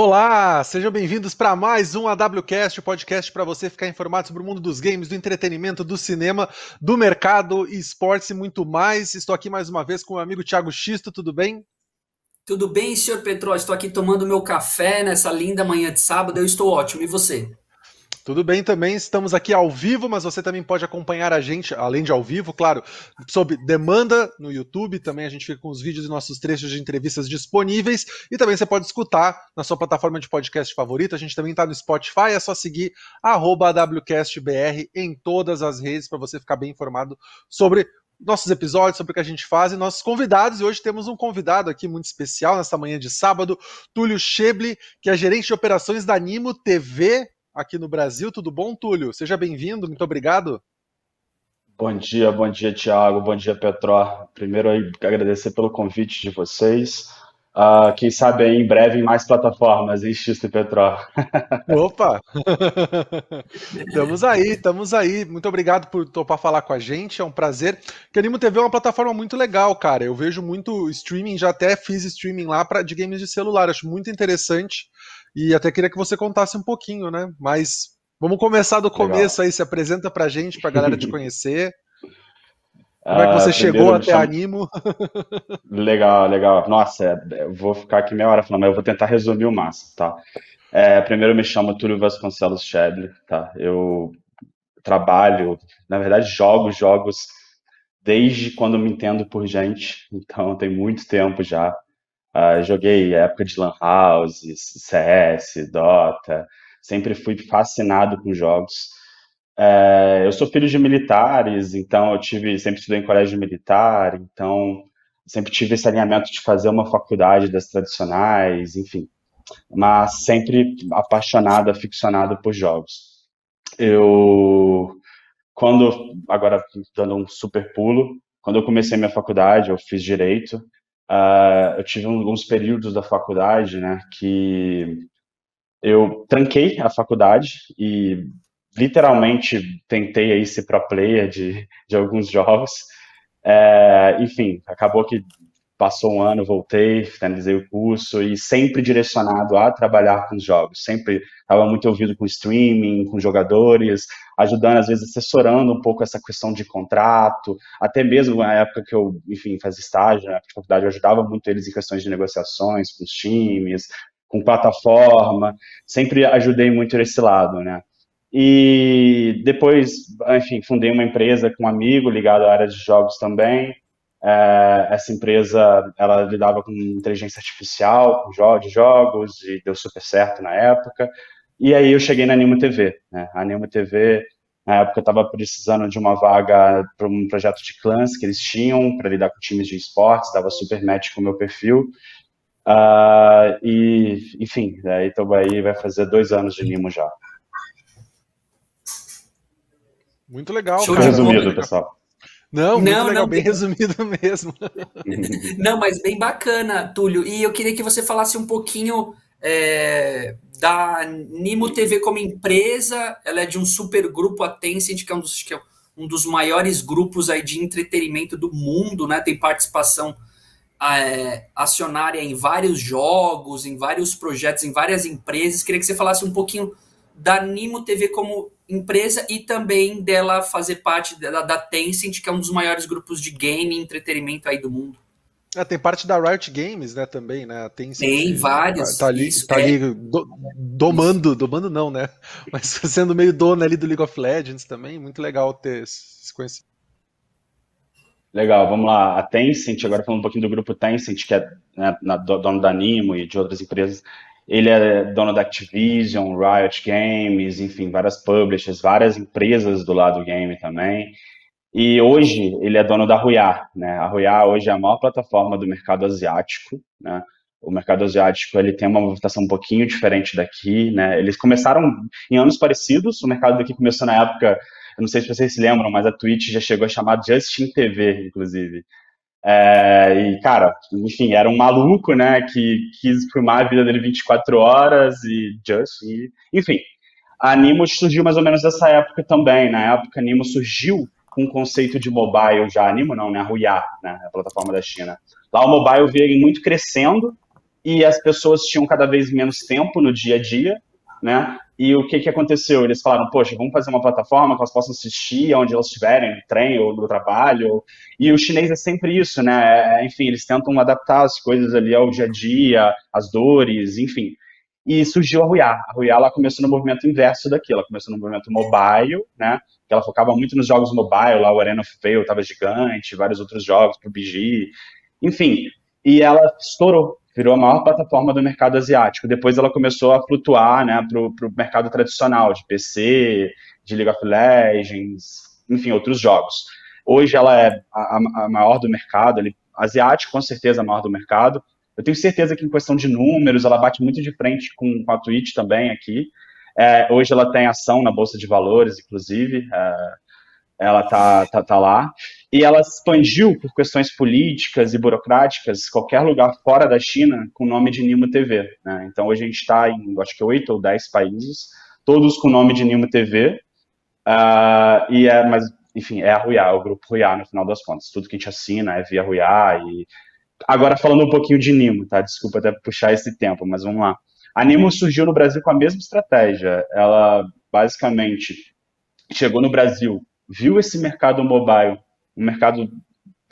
Olá, sejam bem-vindos para mais um AWCast, o podcast para você ficar informado sobre o mundo dos games, do entretenimento, do cinema, do mercado, esportes e muito mais. Estou aqui mais uma vez com o meu amigo Thiago Xisto, tudo bem? Tudo bem, senhor Petro? Estou aqui tomando meu café nessa linda manhã de sábado, eu estou ótimo. E você? Tudo bem também, estamos aqui ao vivo, mas você também pode acompanhar a gente, além de ao vivo, claro, sob demanda no YouTube, também a gente fica com os vídeos e nossos trechos de entrevistas disponíveis, e também você pode escutar na sua plataforma de podcast favorita, a gente também está no Spotify, é só seguir AWCastBR em todas as redes para você ficar bem informado sobre nossos episódios, sobre o que a gente faz e nossos convidados. E hoje temos um convidado aqui muito especial nesta manhã de sábado, Túlio Cheble, que é gerente de operações da Nimo TV aqui no Brasil. Tudo bom, Túlio? Seja bem-vindo, muito obrigado. Bom dia, bom dia, Tiago, bom dia, Petró. Primeiro, aí, agradecer pelo convite de vocês. Uh, quem sabe aí, em breve em mais plataformas, em Xisto e Petró. Opa! estamos aí, estamos aí. Muito obrigado por topar falar com a gente, é um prazer. Que Animo TV é uma plataforma muito legal, cara. Eu vejo muito streaming, já até fiz streaming lá pra, de games de celular, acho muito interessante. E até queria que você contasse um pouquinho, né? Mas vamos começar do começo Legal. aí, se apresenta pra gente, pra galera te conhecer. Como é que você ah, chegou até chamo... Animo? legal, legal. Nossa, é, eu vou ficar aqui meia hora falando, mas eu vou tentar resumir o máximo, tá? É, primeiro eu me chamo Túlio Vasconcelos Scheble, tá? Eu trabalho, na verdade jogo jogos desde quando me entendo por gente, então tem muito tempo já. Uh, joguei época de Lan House, CS, Dota, sempre fui fascinado com jogos. Uh, eu sou filho de militares, então eu tive, sempre estudei em colégio militar, então sempre tive esse alinhamento de fazer uma faculdade das tradicionais, enfim, mas sempre apaixonado, aficionado por jogos. Eu, quando, agora dando um super pulo, quando eu comecei minha faculdade, eu fiz direito, Uh, eu tive alguns períodos da faculdade, né, que eu tranquei a faculdade e literalmente tentei aí ser pro player de, de alguns jogos. É, enfim, acabou que passou um ano, voltei, finalizei o curso e sempre direcionado a trabalhar com os jogos. Sempre estava muito ouvido com streaming, com jogadores, ajudando, às vezes, assessorando um pouco essa questão de contrato, até mesmo na época que eu, enfim, fazia estágio na faculdade, eu ajudava muito eles em questões de negociações com os times, com plataforma, sempre ajudei muito nesse lado, né? E depois, enfim, fundei uma empresa com um amigo ligado à área de jogos também, é, essa empresa ela lidava com inteligência artificial, com jogos, de jogos, e deu super certo na época. E aí eu cheguei na Animo TV. Né? A Animo TV, na época, estava precisando de uma vaga para um projeto de clãs que eles tinham para lidar com times de esportes, dava super match com o meu perfil. Uh, e, enfim, aí estou aí, vai fazer dois anos de Nimo já. Muito legal, Show cara. Resumido, pessoal. Não, muito não, legal, não, bem resumido mesmo. não, mas bem bacana, Túlio. E eu queria que você falasse um pouquinho é, da Nimo TV como empresa. Ela é de um super grupo, a Tencent, que é um dos, que é um dos maiores grupos aí de entretenimento do mundo, né? Tem participação é, acionária em vários jogos, em vários projetos, em várias empresas. Queria que você falasse um pouquinho da Nimo TV como empresa e também dela fazer parte da, da Tencent, que é um dos maiores grupos de game e entretenimento aí do mundo. É, tem parte da Riot Games, né, também, né? Tem, tem vários. Tá, tá ali, tá ali é. do, domando, domando não, né? Mas sendo meio dono ali do League of Legends também, muito legal ter se conhecido. Legal, vamos lá. A Tencent, agora falando um pouquinho do grupo Tencent, que é né, dono da Nimo e de outras empresas, ele é dono da Activision, Riot Games, enfim, várias publishers, várias empresas do lado do game também. E hoje ele é dono da Ruiar, né? A Ruiar hoje é a maior plataforma do mercado asiático, né? O mercado asiático ele tem uma movimentação um pouquinho diferente daqui, né? Eles começaram em anos parecidos. O mercado daqui começou na época, eu não sei se vocês se lembram, mas a Twitch já chegou a chamar Justin TV, inclusive. É, e, cara, enfim, era um maluco, né, que quis filmar a vida dele 24 horas e just, e, enfim. A Animo surgiu mais ou menos nessa época também. Na época, a Animo surgiu com o conceito de mobile já. Animo não, né? A Huya, né? A plataforma da China. Lá o mobile veio muito crescendo e as pessoas tinham cada vez menos tempo no dia a dia, né? E o que, que aconteceu? Eles falaram, poxa, vamos fazer uma plataforma que elas possam assistir onde elas estiverem, no trem ou no trabalho. E o chinês é sempre isso, né? É, enfim, eles tentam adaptar as coisas ali ao dia a dia, as dores, enfim. E surgiu a Ruiá. A Ruiá, ela começou no movimento inverso daquilo. Ela começou no movimento mobile, né? Que ela focava muito nos jogos mobile, lá o Arena of Veil estava gigante, vários outros jogos, pro BG. Enfim, e ela estourou virou a maior plataforma do mercado asiático. Depois ela começou a flutuar né, para o mercado tradicional, de PC, de League of Legends, enfim, outros jogos. Hoje ela é a, a maior do mercado, asiático com certeza a maior do mercado. Eu tenho certeza que em questão de números, ela bate muito de frente com, com a Twitch também aqui. É, hoje ela tem ação na Bolsa de Valores, inclusive. É, ela tá, tá, tá lá, e ela expandiu por questões políticas e burocráticas qualquer lugar fora da China com o nome de Nimo TV. Né? Então hoje a gente está em, acho que oito ou dez países, todos com o nome de Nimo TV, uh, ah, e é, mas enfim, é a Ruiá, é o grupo Ruiá no final das contas. Tudo que a gente assina é via Ruiá e agora falando um pouquinho de Nimo, tá? Desculpa até puxar esse tempo, mas vamos lá. A Nimo surgiu no Brasil com a mesma estratégia. Ela basicamente chegou no Brasil viu esse mercado mobile, um mercado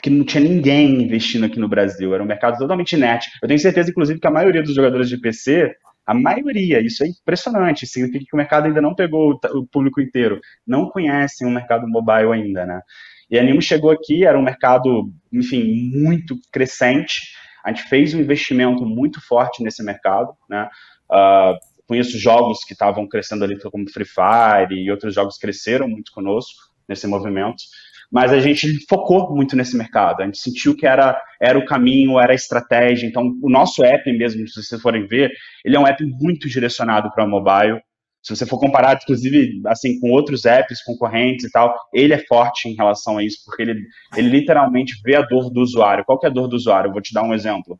que não tinha ninguém investindo aqui no Brasil, era um mercado totalmente net. Eu tenho certeza, inclusive, que a maioria dos jogadores de PC, a maioria, isso é impressionante, significa que o mercado ainda não pegou o público inteiro, não conhecem o mercado mobile ainda, né? E a Animo chegou aqui, era um mercado, enfim, muito crescente, a gente fez um investimento muito forte nesse mercado, né? Uh, conheço jogos que estavam crescendo ali, como Free Fire e outros jogos cresceram muito conosco, nesse movimento, mas a gente focou muito nesse mercado, a gente sentiu que era, era o caminho, era a estratégia, então o nosso app mesmo, se vocês forem ver, ele é um app muito direcionado para mobile, se você for comparar, inclusive, assim, com outros apps concorrentes e tal, ele é forte em relação a isso, porque ele, ele literalmente vê a dor do usuário. Qual que é a dor do usuário? Eu vou te dar um exemplo.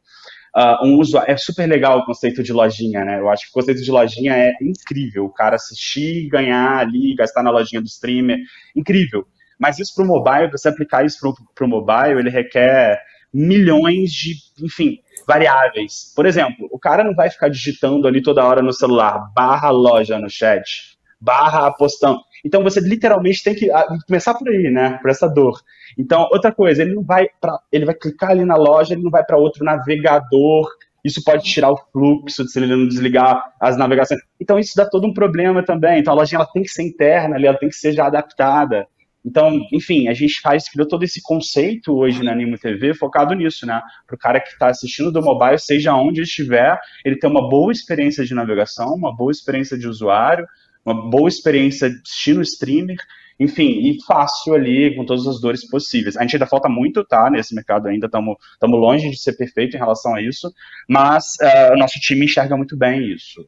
Uh, um usuário, é super legal o conceito de lojinha, né? Eu acho que o conceito de lojinha é incrível. O cara assistir, ganhar ali, gastar na lojinha do streamer, incrível. Mas isso para o mobile, você aplicar isso para o mobile, ele requer milhões de, enfim, variáveis. Por exemplo, o cara não vai ficar digitando ali toda hora no celular, barra loja no chat, barra apostando. Então você literalmente tem que ah, começar por aí, né? Por essa dor. Então, outra coisa, ele não vai para, ele vai clicar ali na loja, ele não vai para outro navegador. Isso pode tirar o fluxo se ele não desligar as navegações. Então isso dá todo um problema também. Então a lojinha ela tem que ser interna, ali, ela tem que ser já adaptada. Então, enfim, a gente faz, criou todo esse conceito hoje na Animo TV focado nisso, né? Para o cara que está assistindo do mobile, seja onde estiver, ele ter uma boa experiência de navegação, uma boa experiência de usuário, uma boa experiência assistindo streamer, enfim, e fácil ali, com todas as dores possíveis. A gente ainda falta muito, tá? Nesse mercado ainda estamos longe de ser perfeito em relação a isso, mas uh, o nosso time enxerga muito bem isso.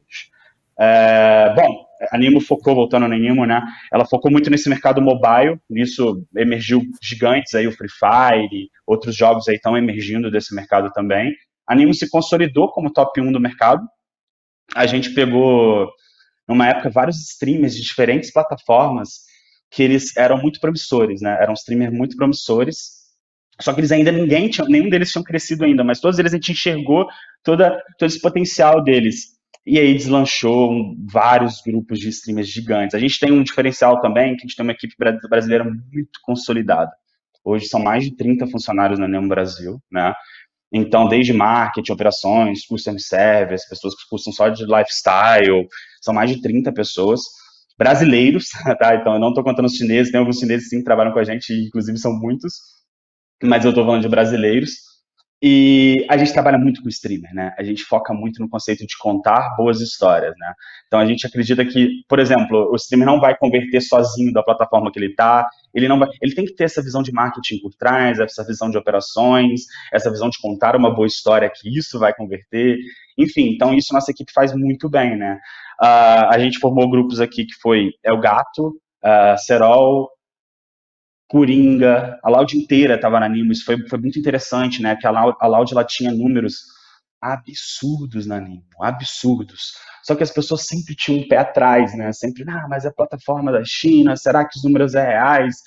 É, bom, a Nimo focou, voltando na Nimo, né? Ela focou muito nesse mercado mobile, nisso emergiu gigantes aí, o Free Fire, outros jogos aí estão emergindo desse mercado também. A Nimo se consolidou como top 1 do mercado. A gente pegou, numa época, vários streamers de diferentes plataformas que eles eram muito promissores, né? Eram streamers muito promissores, só que eles ainda ninguém tinha, nenhum deles tinham crescido ainda, mas todos eles a gente enxergou toda, todo esse potencial deles. E aí deslanchou vários grupos de streamers gigantes. A gente tem um diferencial também, que a gente tem uma equipe brasileira muito consolidada. Hoje são mais de 30 funcionários na Nemo Brasil, né? Então, desde marketing, operações, customer service, pessoas que custam só de lifestyle, são mais de 30 pessoas brasileiros, tá? Então, eu não estou contando os chineses, tem alguns chineses sim que trabalham com a gente, inclusive são muitos, mas eu estou falando de brasileiros. E a gente trabalha muito com streamer, né? A gente foca muito no conceito de contar boas histórias, né? Então a gente acredita que, por exemplo, o streamer não vai converter sozinho da plataforma que ele está, ele não vai, ele tem que ter essa visão de marketing por trás, essa visão de operações, essa visão de contar uma boa história que isso vai converter. Enfim, então isso nossa equipe faz muito bem, né? Uh, a gente formou grupos aqui que foi El Gato, uh, Serol, Coringa, a Loud inteira estava na Animo, isso foi, foi muito interessante, né, que a Loud, a Loud ela tinha números absurdos na Animo, absurdos. Só que as pessoas sempre tinham um pé atrás, né, sempre, ah, mas é a plataforma da China, será que os números é reais?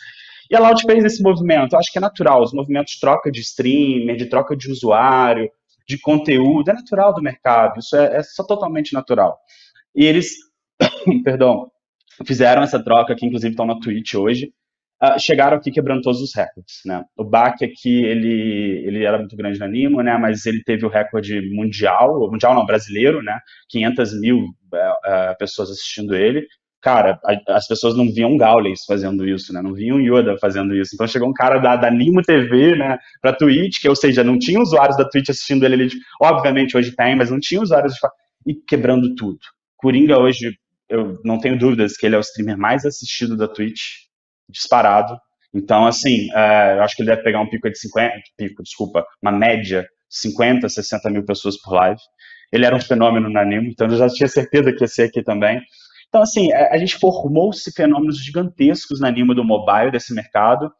E a Loud fez esse movimento, eu acho que é natural, os movimentos de troca de streamer, de troca de usuário, de conteúdo, é natural do mercado, isso é, é só totalmente natural. E eles, perdão, fizeram essa troca, que inclusive estão na Twitch hoje, uh, chegaram aqui quebrando todos os recordes, né? O Bach aqui, ele, ele era muito grande na Nimo, né? Mas ele teve o recorde mundial, mundial não, brasileiro, né? 500 mil uh, pessoas assistindo ele. Cara, a, as pessoas não viam Gaules fazendo isso, né? Não viam Yoda fazendo isso. Então chegou um cara da, da Nimo TV, né? Pra Twitch, que ou seja, não tinha usuários da Twitch assistindo ele. ele obviamente hoje tem, mas não tinha usuários de... E quebrando tudo. Coringa hoje, eu não tenho dúvidas que ele é o streamer mais assistido da Twitch disparado. Então, assim, é, eu acho que ele deve pegar um pico de 50, pico, desculpa, uma média, 50, 60 mil pessoas por live. Ele era um fenômeno no anime, então eu já tinha certeza que ia ser aqui também. Então, assim, é, a gente formou-se fenômenos gigantescos na anime do mobile, desse mercado,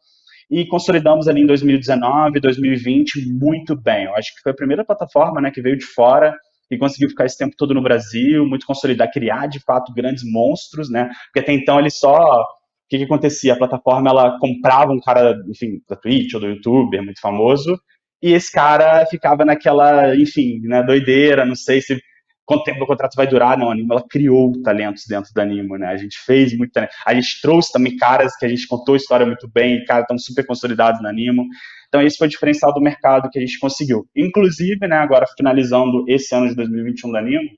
e consolidamos ali em 2019, 2020 muito bem. Eu acho que foi a primeira plataforma né, que veio de fora e conseguiu ficar esse tempo todo no Brasil, muito consolidar, criar de fato grandes monstros, né? Porque até então ele só o que, que acontecia? A plataforma ela comprava um cara, enfim, da Twitch ou do YouTube, é muito famoso, e esse cara ficava naquela, enfim, né, doideira, não sei se quanto tempo o contrato vai durar, não, a Animo, ela criou talentos dentro da Animo, né, a gente fez muito talento, a gente trouxe também caras que a gente contou a história muito bem, caras estão super consolidados na Animo, então esse foi o diferencial do mercado que a gente conseguiu. Inclusive, né, agora finalizando esse ano de 2021 da Animo,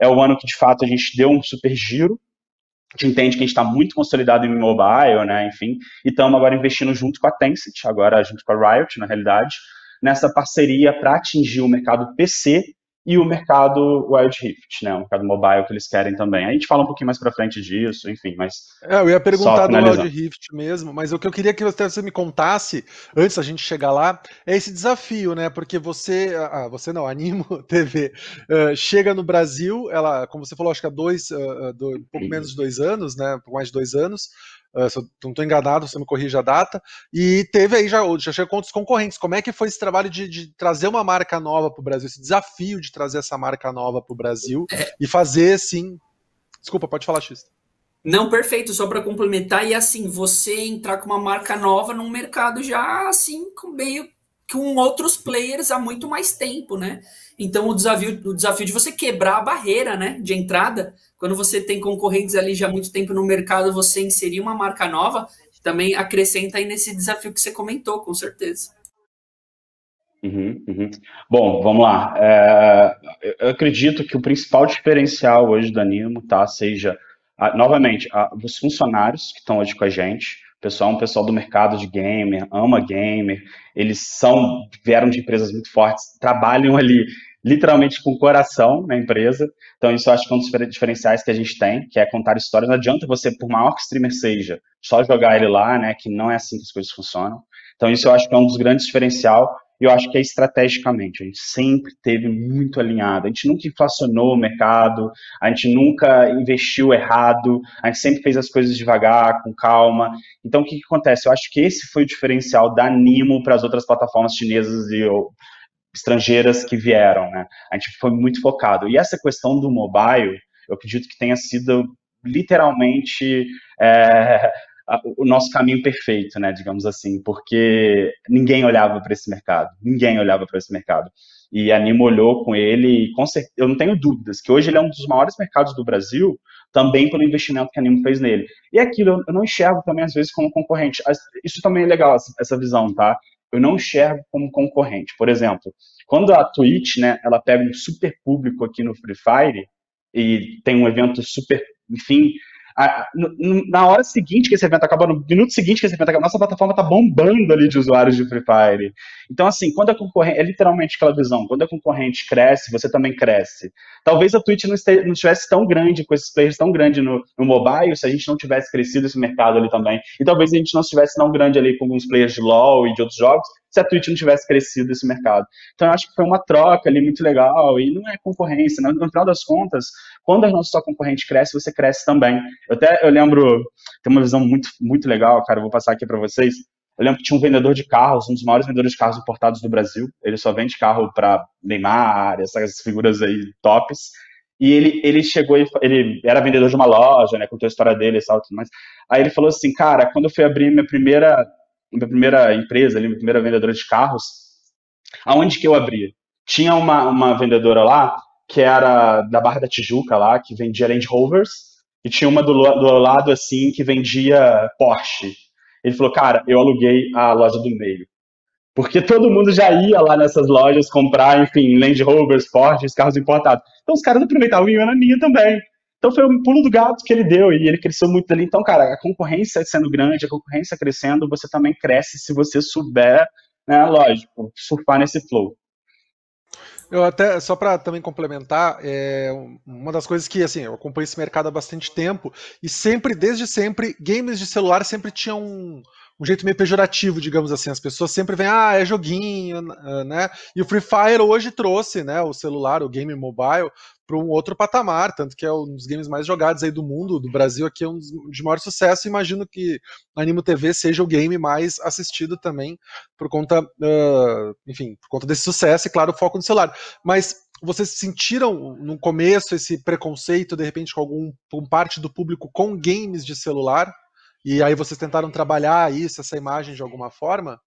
é o ano que de fato a gente deu um super giro, gente entende que a gente está muito consolidado em mobile, né, enfim, e estamos agora investindo junto com a Tencent, agora junto com a Riot, na realidade, nessa parceria para atingir o mercado PC e o mercado Wild Rift, né, o mercado mobile que eles querem também. A gente fala um pouquinho mais para frente disso, enfim, mas é, eu ia perguntar do Wild Rift mesmo, mas o que eu queria que você me contasse antes da gente chegar lá é esse desafio, né? Porque você, ah, você não, Animo TV uh, chega no Brasil, ela, como você falou, acho que há dois, uh, dois um pouco menos de dois anos, né? Mais de dois anos. Uh, se eu não estou enganado, você me corrige a data, e teve aí já, já chegou com outros concorrentes. Como é que foi esse trabalho de, de trazer uma marca nova para o Brasil, esse desafio de trazer essa marca nova para o Brasil é. e fazer, sim. Desculpa, pode falar, X. Não, perfeito, só para complementar, e assim, você entrar com uma marca nova num mercado já assim, com meio com outros players há muito mais tempo, né? Então o desafio, o desafio de você quebrar a barreira, né, de entrada, quando você tem concorrentes ali já há muito tempo no mercado, você inserir uma marca nova, também acrescenta aí nesse desafio que você comentou, com certeza. Uhum, uhum. Bom, vamos lá. É, eu acredito que o principal diferencial hoje do Animo, tá, seja, a, novamente, a, os funcionários que estão hoje com a gente, o pessoal é um pessoal do mercado de gamer, ama gamer, eles são, vieram de empresas muito fortes, trabalham ali literalmente com o coração na empresa. Então, isso eu acho que é um dos diferenciais que a gente tem, que é contar histórias. Não adianta você, por maior que streamer seja, só jogar ele lá, né? Que não é assim que as coisas funcionam. Então, isso eu acho que é um dos grandes diferenciais eu acho que é estrategicamente. A gente sempre teve muito alinhado. A gente nunca inflacionou o mercado, a gente nunca investiu errado, a gente sempre fez as coisas devagar, com calma. Então, o que, que acontece? Eu acho que esse foi o diferencial da Nimo para as outras plataformas chinesas e estrangeiras que vieram. Né? A gente foi muito focado. E essa questão do mobile, eu acredito que tenha sido literalmente é, o nosso caminho perfeito, né, digamos assim, porque ninguém olhava para esse mercado, ninguém olhava para esse mercado. E a Nimo olhou com ele e com certeza, eu não tenho dúvidas que hoje ele é um dos maiores mercados do Brasil, também pelo investimento que a Nimo fez nele. E aquilo eu não enxergo também às vezes como concorrente. Isso também é legal essa visão, tá? Eu não enxergo como concorrente. Por exemplo, quando a Twitch, né, ela pega um super público aqui no Free Fire e tem um evento super, enfim, na hora seguinte que esse evento acaba, no minuto seguinte que esse evento acaba, nossa plataforma está bombando ali de usuários de Free Fire. Então, assim, quando a concorrente, é literalmente aquela visão, quando a concorrente cresce, você também cresce. Talvez a Twitch não, este, não estivesse tão grande, com esses players tão grande no, no mobile, se a gente não tivesse crescido esse mercado ali também. E talvez a gente não estivesse tão grande ali com alguns players de LoL e de outros jogos, se a Twitch não tivesse crescido esse mercado. Então, eu acho que foi uma troca ali muito legal, e não é concorrência, né? no final das contas, quando a nossa concorrente cresce, você cresce também. Eu até, eu lembro, tem uma visão muito, muito legal, cara, eu vou passar aqui para vocês, eu lembro que tinha um vendedor de carros, um dos maiores vendedores de carros importados do Brasil. Ele só vende carro para Neymar, essas figuras aí tops. E ele, ele chegou e ele era vendedor de uma loja, né? Contou a história dele e tal, mas aí ele falou assim, cara, quando eu fui abrir minha primeira minha primeira empresa, ali, minha primeira vendedora de carros, aonde que eu abria? tinha uma, uma vendedora lá que era da Barra da Tijuca lá, que vendia Land Rovers, e tinha uma do, do lado assim que vendia Porsche. Ele falou, cara, eu aluguei a loja do meio. Porque todo mundo já ia lá nessas lojas comprar, enfim, Land Rovers, Porsches, carros importados. Então os caras aproveitavam e iam na minha também. Então foi um pulo do gato que ele deu e ele cresceu muito dali. Então, cara, a concorrência sendo grande, a concorrência crescendo, você também cresce se você souber, né, lógico, surfar nesse flow. Eu até, só para também complementar, é uma das coisas que, assim, eu acompanho esse mercado há bastante tempo e sempre, desde sempre, games de celular sempre tinham um, um jeito meio pejorativo, digamos assim. As pessoas sempre vêm, ah, é joguinho, né? E o Free Fire hoje trouxe, né, o celular, o game mobile, para um outro patamar, tanto que é um dos games mais jogados aí do mundo, do Brasil aqui é um dos de maior sucesso. Imagino que Animo TV seja o game mais assistido também por conta, uh, enfim, por conta desse sucesso e claro o foco no celular. Mas vocês sentiram no começo esse preconceito de repente com algum com parte do público com games de celular? E aí vocês tentaram trabalhar isso, essa imagem de alguma forma?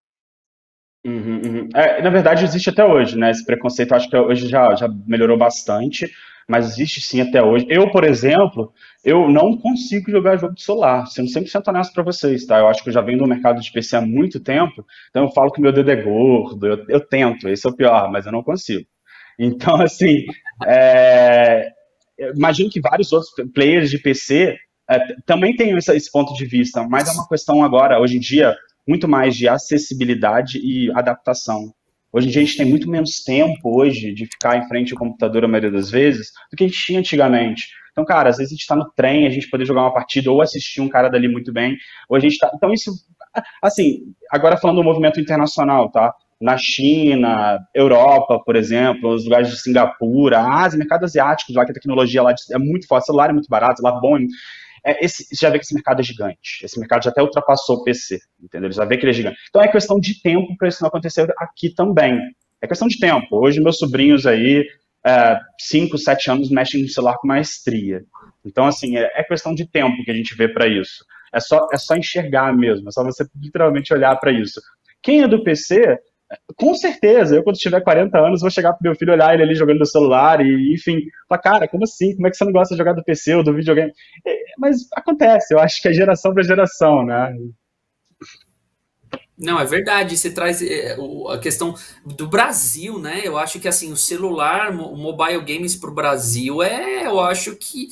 Uhum, uhum. É, na verdade, existe até hoje, né? Esse preconceito, acho que hoje já, já melhorou bastante mas existe sim até hoje. Eu, por exemplo, eu não consigo jogar jogo de celular, sendo 100% honesto para vocês, tá? Eu acho que eu já venho do mercado de PC há muito tempo, então eu falo que meu dedo é gordo, eu, eu tento, esse é o pior, mas eu não consigo. Então, assim, é, imagino que vários outros players de PC é, também tenham esse, esse ponto de vista, mas é uma questão agora, hoje em dia, muito mais de acessibilidade e adaptação. Hoje em dia a gente tem muito menos tempo hoje de ficar em frente ao computador a maioria das vezes do que a gente tinha antigamente. Então, cara, às vezes a gente está no trem, a gente poder jogar uma partida ou assistir um cara dali muito bem, ou a gente tá. Então, isso. Assim, agora falando do movimento internacional, tá? Na China, Europa, por exemplo, os lugares de Singapura, Ásia, mercado asiático, lá que a tecnologia lá é muito forte, celular é muito barato, celular bom, é, esse, já vê que esse mercado é gigante. Esse mercado já até ultrapassou o PC, entendeu? Você já vê que ele é gigante. Então é questão de tempo para isso não acontecer aqui também. É questão de tempo. Hoje meus sobrinhos aí, 5, é, 7 anos, mexem no celular com maestria. Então, assim, é, é questão de tempo que a gente vê para isso. É só, é só enxergar mesmo, é só você literalmente olhar para isso. Quem é do PC com certeza, eu quando tiver 40 anos vou chegar pro meu filho olhar ele ali jogando no celular e, enfim, falar, cara, como assim? Como é que você não gosta de jogar do PC ou do videogame? É, mas acontece, eu acho que é geração para geração, né? Não, é verdade. Você traz é, a questão do Brasil, né? Eu acho que assim, o celular, o mobile games para o Brasil é, eu acho que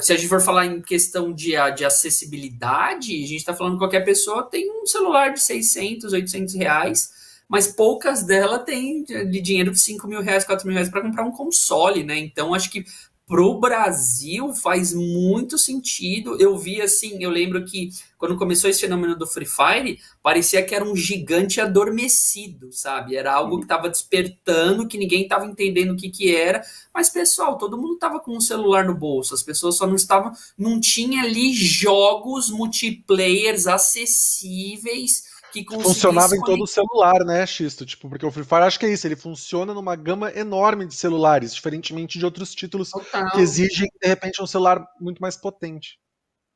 se a gente for falar em questão de, de acessibilidade, a gente está falando que qualquer pessoa tem um celular de 600, 800 reais mas poucas delas têm de dinheiro de 5 mil reais, 4 mil reais para comprar um console, né? Então acho que pro Brasil faz muito sentido. Eu vi assim, eu lembro que quando começou esse fenômeno do Free Fire, parecia que era um gigante adormecido, sabe? Era algo que estava despertando, que ninguém estava entendendo o que que era. Mas pessoal, todo mundo estava com um celular no bolso. As pessoas só não estavam, não tinha ali jogos multiplayers acessíveis que funcionava em todo o celular, né, Xisto? Tipo, porque o Free Fire acho que é isso, ele funciona numa gama enorme de celulares, diferentemente de outros títulos Total. que exigem, de repente, um celular muito mais potente.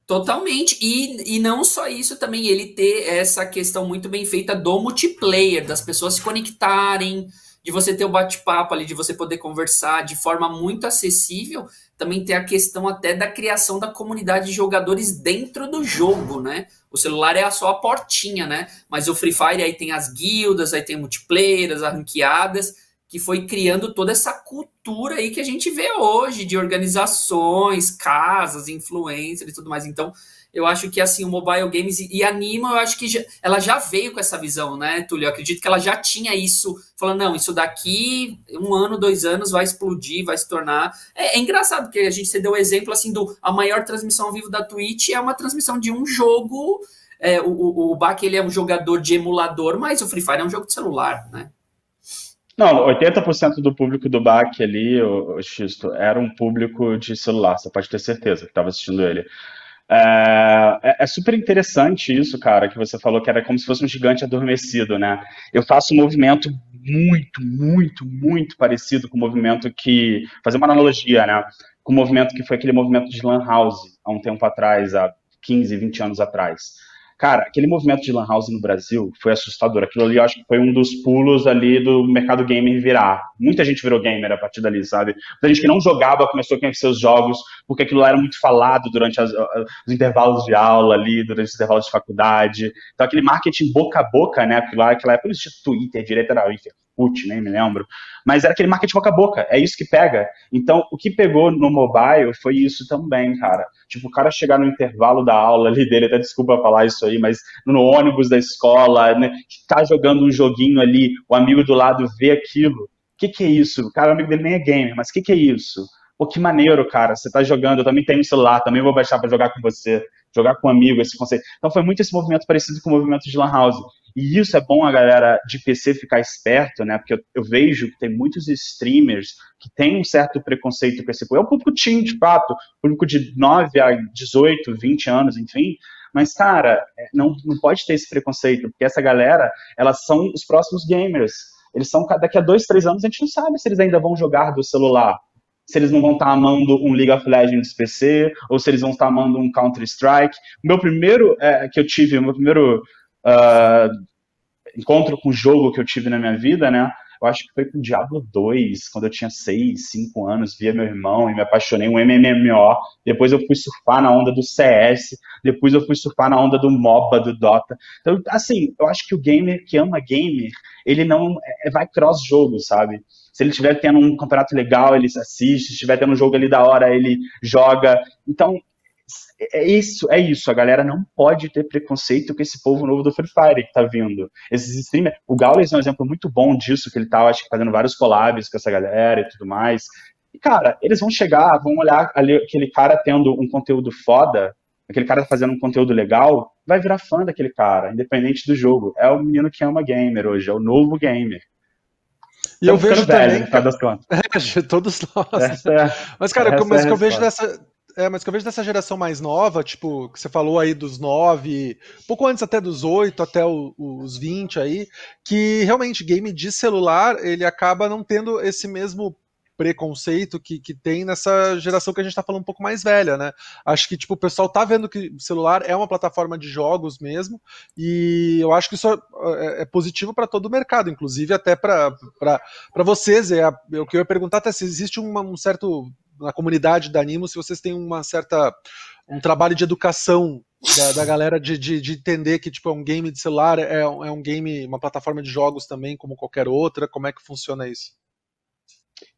Totalmente. E, e não só isso também, ele ter essa questão muito bem feita do multiplayer, das pessoas se conectarem, de você ter o bate-papo ali, de você poder conversar de forma muito acessível, também tem a questão até da criação da comunidade de jogadores dentro do jogo, né? O celular é só a portinha, né? Mas o Free Fire aí tem as guildas, aí tem multiplayer, as ranqueadas, que foi criando toda essa cultura aí que a gente vê hoje de organizações, casas, influencers e tudo mais. Então, eu acho que assim o mobile games e, anima, eu acho que já, ela já veio com essa visão, né, Túlio? Eu acredito que ela já tinha isso, falando, não, isso daqui, um ano, dois anos, vai explodir, vai se tornar. É, é engraçado, porque a gente deu o exemplo assim do a maior transmissão ao vivo da Twitch é uma transmissão de um jogo. É, o, o, o Bach ele é um jogador de emulador, mas o Free Fire é um jogo de celular, né? Não, 80% do público do BAC ali, o, o Xisto, era um público de celular, você pode ter certeza que estava assistindo ele. É, é, é, super interessante isso, cara, que você falou que era como se fosse um gigante adormecido, né? Eu faço um movimento muito, muito, muito parecido com o movimento que. Fazer uma analogia, né? Com o movimento que foi aquele movimento de Lan House há um tempo atrás, há 15, 20 anos atrás. Cara, aquele movimento de Lan House no Brasil foi assustador. Aquilo ali, eu acho que foi um dos pulos ali do mercado gamer virar. Muita gente virou gamer a partir dali, sabe? Muita gente que não jogava começou a conhecer os jogos, porque aquilo lá era muito falado durante as, os intervalos de aula ali, durante os intervalos de faculdade. Então, aquele marketing boca a boca, né? Aquilo lá, aquela época existia Twitter, direto era Put, nem me lembro. Mas era aquele marketing boca a boca, é isso que pega. Então, o que pegou no mobile foi isso também, cara. Tipo, o cara chegar no intervalo da aula ali dele, até desculpa falar isso aí, mas no ônibus da escola, né, tá jogando um joguinho ali, o amigo do lado vê aquilo. O que, que é isso? Cara, o amigo dele nem é gamer, mas o que, que é isso? Pô, que maneiro, cara. Você tá jogando, eu também tenho um celular, também vou baixar para jogar com você, jogar com um amigo, esse conceito. Então foi muito esse movimento parecido com o movimento de Lan House. E isso é bom a galera de PC ficar esperto, né? Porque eu, eu vejo que tem muitos streamers que têm um certo preconceito com esse público. É um público teen, de fato, público de 9 a 18, 20 anos, enfim. Mas, cara, é, não, não pode ter esse preconceito, porque essa galera, elas são os próximos gamers. Eles são, daqui a dois, três anos, a gente não sabe se eles ainda vão jogar do celular se eles não vão estar amando um League of Legends PC, ou se eles vão estar amando um Counter-Strike. Meu primeiro é, que eu tive, meu primeiro uh, encontro com o jogo que eu tive na minha vida, né? Eu acho que foi com Diablo 2, quando eu tinha 6, 5 anos, via meu irmão e me apaixonei, um MMO. Depois eu fui surfar na onda do CS, depois eu fui surfar na onda do MOBA, do Dota. Então, assim, eu acho que o gamer que ama gamer, ele não é, vai cross-jogo, sabe? Se ele estiver tendo um campeonato legal, ele assiste, se estiver tendo um jogo ali da hora, ele joga. Então, é isso, é isso. A galera não pode ter preconceito com esse povo novo do Free Fire que tá vindo. Esses streamers. O Gaules é um exemplo muito bom disso, que ele tá, acho que, fazendo vários collabs com essa galera e tudo mais. E, cara, eles vão chegar, vão olhar ali aquele cara tendo um conteúdo foda, aquele cara fazendo um conteúdo legal, vai virar fã daquele cara, independente do jogo. É o menino que ama gamer hoje, é o novo gamer. E eu vejo velho, também. Contas. É, todos nós. É, mas, cara, mas é que eu vejo dessa, é, mas que eu vejo dessa geração mais nova, tipo, que você falou aí dos nove, pouco antes até dos oito, até o, os vinte aí, que realmente game de celular, ele acaba não tendo esse mesmo preconceito que, que tem nessa geração que a gente tá falando um pouco mais velha, né? Acho que, tipo, o pessoal tá vendo que o celular é uma plataforma de jogos mesmo, e eu acho que isso é, é positivo para todo o mercado, inclusive até para vocês. É, é, o que eu ia perguntar até se existe uma, um certo na comunidade da Animo, se vocês têm uma certa um trabalho de educação da, da galera de, de, de, entender que tipo é um game de celular, é, é um game, uma plataforma de jogos também, como qualquer outra. Como é que funciona isso?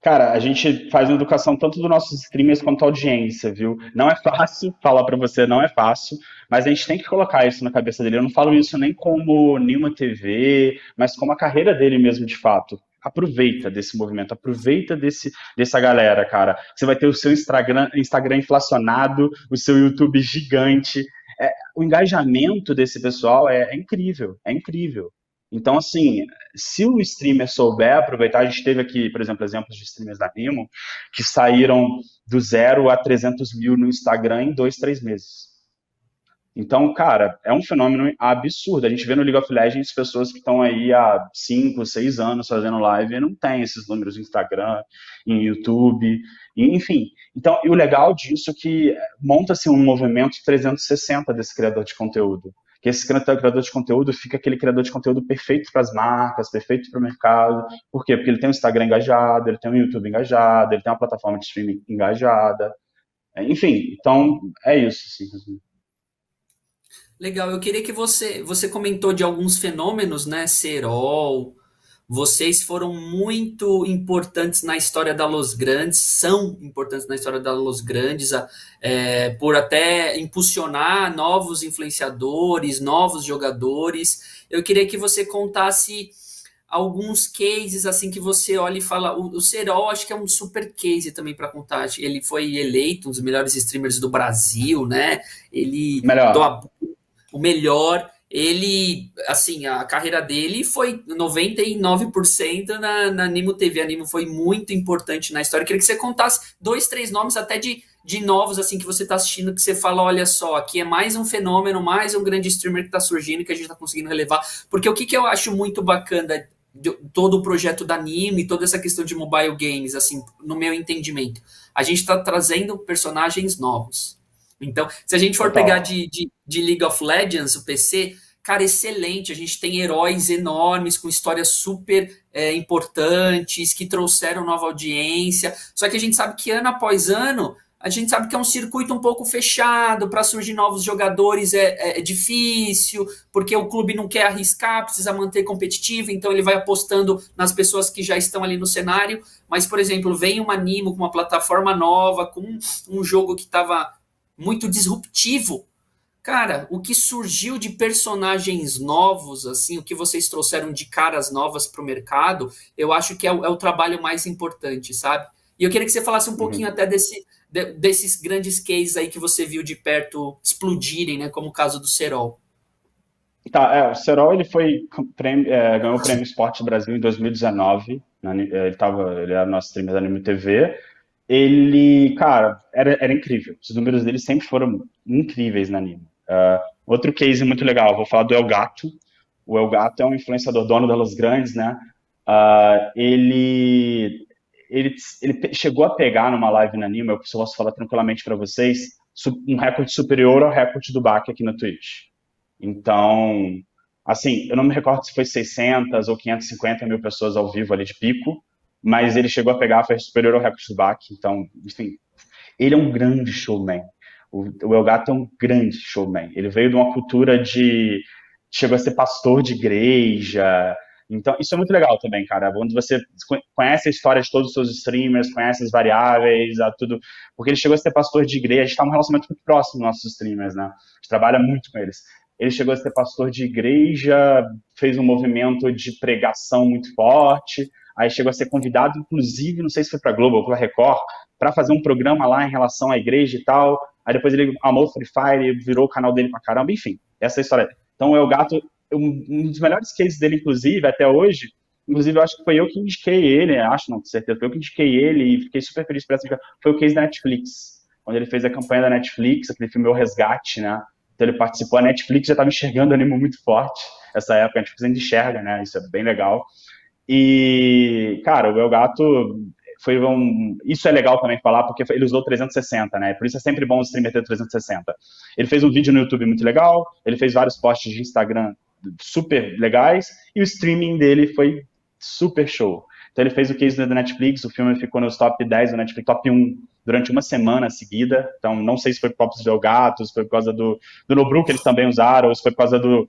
Cara, a gente faz educação tanto dos nossos streamers quanto da audiência, viu? Não é fácil, falar para você, não é fácil, mas a gente tem que colocar isso na cabeça dele. Eu não falo isso nem como Nima TV, mas como a carreira dele mesmo, de fato aproveita desse movimento, aproveita desse, dessa galera, cara. Você vai ter o seu Instagram, Instagram inflacionado, o seu YouTube gigante. É, o engajamento desse pessoal é, é, incrível, é incrível. Então, assim, se o streamer souber aproveitar, a gente teve aqui, por exemplo, exemplos de streamers da Nimo que saíram do zero a 300 mil no Instagram em dois, três meses. Então, cara, é um fenômeno absurdo. A gente vê no League of Legends pessoas que estão aí há 5, 6 anos fazendo live e não tem esses números no Instagram, em YouTube, enfim. Então, e o legal disso é que monta-se um movimento 360 desse criador de conteúdo. Que esse criador de conteúdo fica aquele criador de conteúdo perfeito para as marcas, perfeito para o mercado. Por quê? Porque ele tem um Instagram engajado, ele tem um YouTube engajado, ele tem uma plataforma de streaming engajada. Enfim, então é isso. Assim. Legal, eu queria que você, você comentou de alguns fenômenos, né? Serol, vocês foram muito importantes na história da Los Grandes, são importantes na história da Los Grandes, é, por até impulsionar novos influenciadores, novos jogadores. Eu queria que você contasse alguns cases assim que você olha e fala. O, o Serol acho que é um super case também para contar. Ele foi eleito um dos melhores streamers do Brasil, né? Ele Melhor. Do, o melhor. Ele, assim, a carreira dele foi 99% na, na Nimo TV. A Nimo foi muito importante na história. Eu queria que você contasse dois, três nomes até de, de novos, assim, que você está assistindo, que você fala, olha só, aqui é mais um fenômeno, mais um grande streamer que está surgindo, que a gente está conseguindo relevar. Porque o que, que eu acho muito bacana de, todo o projeto da Nimo e toda essa questão de mobile games, assim, no meu entendimento, a gente está trazendo personagens novos Então, se a gente for Total. pegar de, de, de League of Legends, o PC, cara, excelente. A gente tem heróis enormes com histórias super é, importantes que trouxeram nova audiência. Só que a gente sabe que ano após ano a gente sabe que é um circuito um pouco fechado, para surgir novos jogadores é, é, é, difícil, porque o clube não quer arriscar, precisa manter competitivo, então ele vai apostando nas pessoas que já estão ali no cenário. Mas, por exemplo, vem um Animo com uma plataforma nova, com um jogo que estava muito disruptivo. Cara, o que surgiu de personagens novos, assim, o que vocês trouxeram de caras novas para o mercado, eu acho que é o, é o, trabalho mais importante, sabe? E eu queria que você falasse um uhum. pouquinho até desse de, desses grandes cases aí que você viu de perto explodirem, né? Como o caso do Serol. Tá, é, o Serol ele foi prêmio, é, ganhou o Prêmio Esporte Brasil em 2019. É, ele tava, ele era nosso streamer da Anime TV. Ele, cara, era, era incrível. Os números dele sempre foram incríveis na Anime. Uh, outro case muito legal, vou falar do El Gato. O El Gato é um influenciador dono da Los Grandes, né? Uh, ele ele, ele chegou a pegar numa live na Anima, eu posso falar tranquilamente para vocês, um recorde superior ao recorde do Bach aqui na Twitch. Então, assim, eu não me recordo se foi 600 ou 550 mil pessoas ao vivo ali de pico, mas ele chegou a pegar, foi superior ao recorde do Bach. Então, enfim, ele é um grande showman. O, o Elgato é um grande showman. Ele veio de uma cultura de. chegou a ser pastor de igreja, então, isso é muito legal também, cara. Onde você conhece a história de todos os seus streamers, conhece as variáveis, a tudo. Porque ele chegou a ser pastor de igreja, a gente está um relacionamento muito próximo dos nossos streamers, né? A gente trabalha muito com eles. Ele chegou a ser pastor de igreja, fez um movimento de pregação muito forte, aí chegou a ser convidado, inclusive, não sei se foi para Globo ou para Record, para fazer um programa lá em relação à igreja e tal. Aí depois ele amou Free Fire, virou o canal dele pra caramba, enfim, essa é história. Então, o El Gato um dos melhores cases dele, inclusive, até hoje, inclusive eu acho que foi eu que indiquei ele, acho, não, com certeza, foi eu que indiquei ele e fiquei super feliz por essa foi o case da Netflix, quando ele fez a campanha da Netflix, aquele filme O Resgate, né, então ele participou, a Netflix já estava enxergando animo muito forte, essa época a Netflix ainda enxerga, né, isso é bem legal, e, cara, o El Gato foi um. Isso é legal também falar, porque ele usou 360, né? Por isso é sempre bom o streamer ter 360. Ele fez um vídeo no YouTube muito legal, ele fez vários posts de Instagram super legais, e o streaming dele foi super show. Então ele fez o case da Netflix, o filme ficou nos top 10 do Netflix, top 1 durante uma semana seguida. Então não sei se foi por causa do Gato, se foi por causa do, do Nobru que eles também usaram, ou se foi por causa do.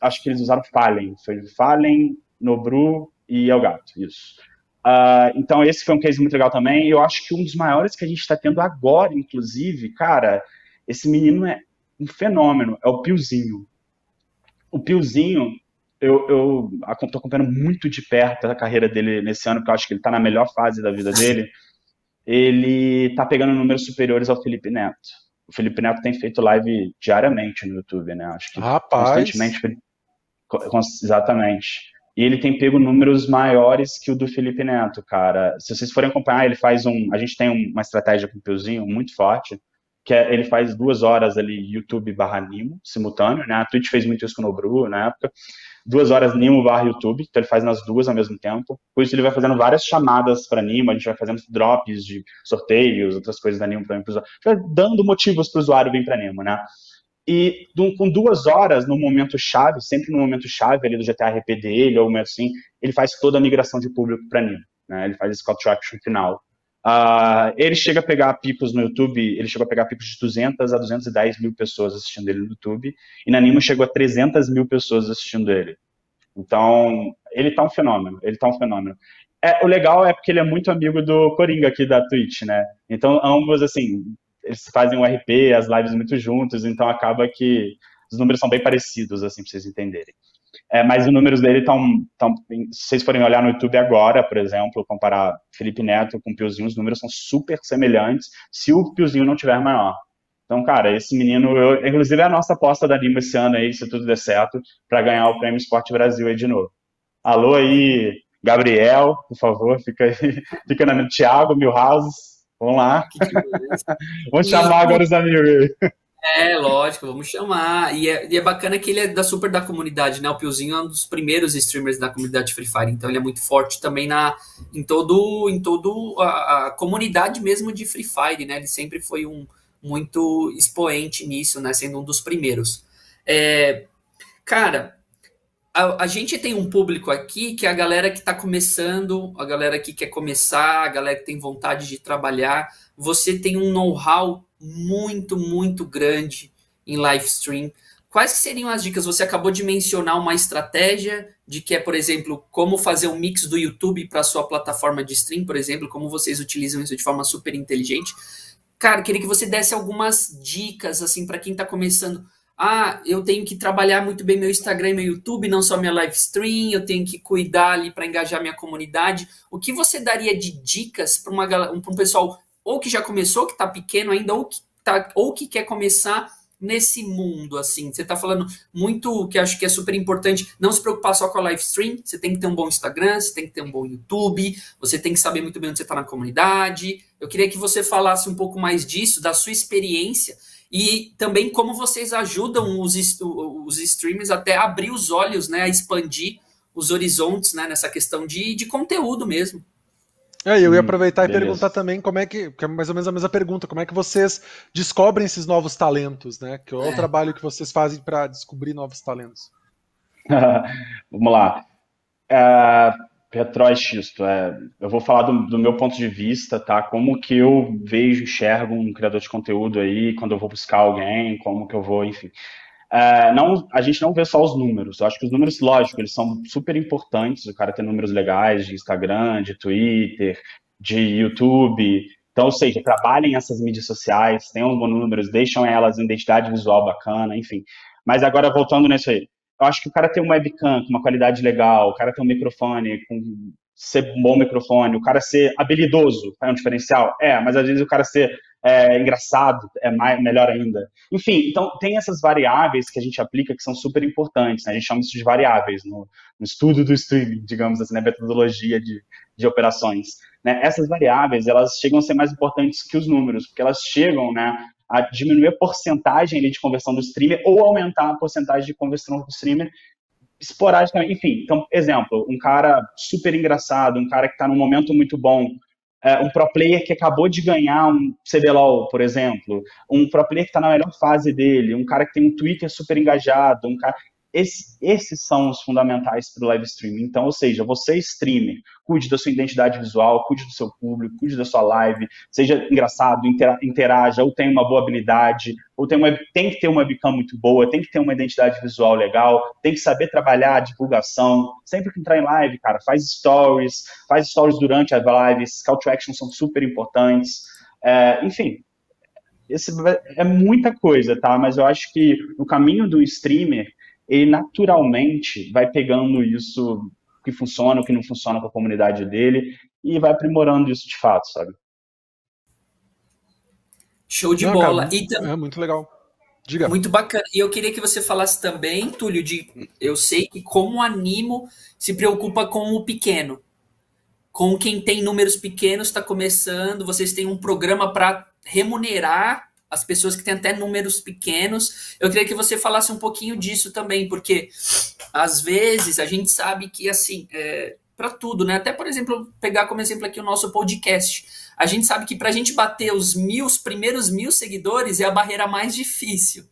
Acho que eles usaram Fallen. Foi Fallen, Nobru e Elgato, isso. Uh, então esse foi um case muito legal também. Eu acho que um dos maiores que a gente está tendo agora, inclusive, cara, esse menino é um fenômeno, é o Piozinho o Piozinho, eu, eu tô acompanhando muito de perto a carreira dele nesse ano, porque eu acho que ele tá na melhor fase da vida dele. Ele tá pegando números superiores ao Felipe Neto. O Felipe Neto tem feito live diariamente no YouTube, né? Acho que Rapaz. constantemente. Exatamente. E ele tem pego números maiores que o do Felipe Neto, cara. Se vocês forem acompanhar, ele faz um. A gente tem uma estratégia com o Piozinho muito forte que é, ele faz duas horas ali YouTube barra Nimo, simultâneo, né? A Twitch fez muito isso com o Nobru na época. Duas horas Nimo barra YouTube, então ele faz nas duas ao mesmo tempo. Por isso ele vai fazendo várias chamadas para Nimo, a gente vai fazendo drops de sorteios, outras coisas da Nimo para vai dando motivos para o usuário vir para Nimo, né? E com duas horas no momento chave, sempre no momento chave ali do GTA RP dele, ou assim, ele faz toda a migração de público para Nimo. Né? Ele faz esse call to action final. Uh, ele chega a pegar picos no YouTube, ele chegou a pegar picos de 200 a 210 mil pessoas assistindo ele no YouTube, e na Anima chegou a 300 mil pessoas assistindo ele. Então, ele tá um fenômeno, ele tá um fenômeno. É, o legal é porque ele é muito amigo do Coringa aqui da Twitch, né? Então, ambos, assim, eles fazem o um RP, as lives muito juntos, então acaba que os números são bem parecidos, assim, pra vocês entenderem. É, mas os números dele estão, se vocês forem olhar no YouTube agora, por exemplo, comparar Felipe Neto com Piozinho, os números são super semelhantes, se o Piozinho não tiver maior. Então, cara, esse menino, eu, inclusive é a nossa aposta da Lima esse ano aí, se tudo der certo, para ganhar o Prêmio Esporte Brasil aí de novo. Alô aí, Gabriel, por favor, fica aí, fica na Thiago, Milhouse, vamos lá. vamos chamar agora os amigos. É, lógico, vamos chamar. E é, e é, bacana que ele é da super da comunidade, né? O Piozinho é um dos primeiros streamers da comunidade Free Fire, então ele é muito forte também na, em todo, em todo a, a comunidade mesmo de Free Fire, né? Ele sempre foi um, muito expoente nisso, né? Sendo um dos primeiros. É, cara, a, a, gente tem um público aqui que é a galera que está começando, a galera que quer começar, a galera que tem vontade de trabalhar. Você tem um know-how muito, muito grande em live stream. Quais seriam as dicas? Você acabou de mencionar uma estratégia de que é, por exemplo, como fazer um mix do YouTube para sua plataforma de stream, por exemplo, como vocês utilizam isso de forma super inteligente. Cara, queria que você desse algumas dicas assim para quem está começando ah, eu tenho que trabalhar muito bem meu Instagram e meu YouTube, não só minha live stream, eu tenho que cuidar ali para engajar minha comunidade. O que você daria de dicas para um pessoal ou que já começou, que está pequeno ainda, ou que, tá, ou que quer começar nesse mundo, assim? Você está falando muito, que acho que é super importante, não se preocupar só com a live stream, você tem que ter um bom Instagram, você tem que ter um bom YouTube, você tem que saber muito bem onde você está na comunidade. Eu queria que você falasse um pouco mais disso, da sua experiência, e também como vocês ajudam os, os streamers até abrir os olhos, né, a expandir os horizontes, né, nessa questão de, de conteúdo mesmo. É, eu ia hum, aproveitar hum, e perguntar também como é que, que é mais ou menos a mesma pergunta, como é que vocês descobrem esses novos talentos, né? Que é o é. trabalho que vocês fazem para descobrir novos talentos. Vamos lá. É, Petróis Xisto, é, eu vou falar do, do, meu ponto de vista, tá? Como que eu vejo, enxergo um criador de conteúdo aí, quando eu vou buscar alguém, como que eu vou, enfim. É, não, a gente não vê só os números. Eu acho que os números, lógico, eles são super importantes. O cara tem números legais de Instagram, de Twitter, de YouTube. Então, ou seja, trabalhem essas mídias sociais, tenham bons números, deixam elas em identidade visual bacana, enfim. Mas agora, voltando nisso aí, eu acho que o cara tem um webcam com uma qualidade legal, o cara tem um microfone com ser um bom microfone, o cara ser habilidoso é um diferencial? É, mas às vezes o cara ser é, engraçado é mais, melhor ainda. Enfim, então tem essas variáveis que a gente aplica que são super importantes, né? a gente chama isso de variáveis no, no estudo do streaming, digamos assim, na metodologia de, de operações. Né? Essas variáveis, elas chegam a ser mais importantes que os números, porque elas chegam né, a diminuir a porcentagem de conversão do streamer ou aumentar a porcentagem de conversão do streamer esporadicamente. Enfim, então, exemplo, um cara super engraçado, um cara que está num momento muito bom, é, um pro player que acabou de ganhar um CBLOL, por exemplo, um pro player que está na melhor fase dele, um cara que tem um Twitter super engajado, um cara esse, esses são os fundamentais para o live streaming. Então, ou seja, você streamer, cuide da sua identidade visual, cuide do seu público, cuide da sua live, seja engraçado, interaja, ou tenha uma boa habilidade, ou tem, uma, tem que ter uma webcam muito boa, tem que ter uma identidade visual legal, tem que saber trabalhar a divulgação. Sempre que entrar em live, cara, faz stories, faz stories durante as lives, call to action são super importantes. É, enfim, esse é muita coisa, tá? Mas eu acho que no caminho do streamer, ele naturalmente vai pegando isso que funciona, o que não funciona com a comunidade dele e vai aprimorando isso de fato, sabe? Show de não, bola. Cara, é muito legal. Diga. Muito bacana. E eu queria que você falasse também, Túlio, de eu sei que como o Animo se preocupa com o pequeno. Com quem tem números pequenos, está começando, vocês têm um programa para remunerar as pessoas que têm até números pequenos. Eu queria que você falasse um pouquinho disso também, porque às vezes a gente sabe que assim, é, para tudo, né? Até por exemplo, pegar como exemplo aqui o nosso podcast. A gente sabe que para a gente bater os mil, os primeiros mil seguidores é a barreira mais difícil.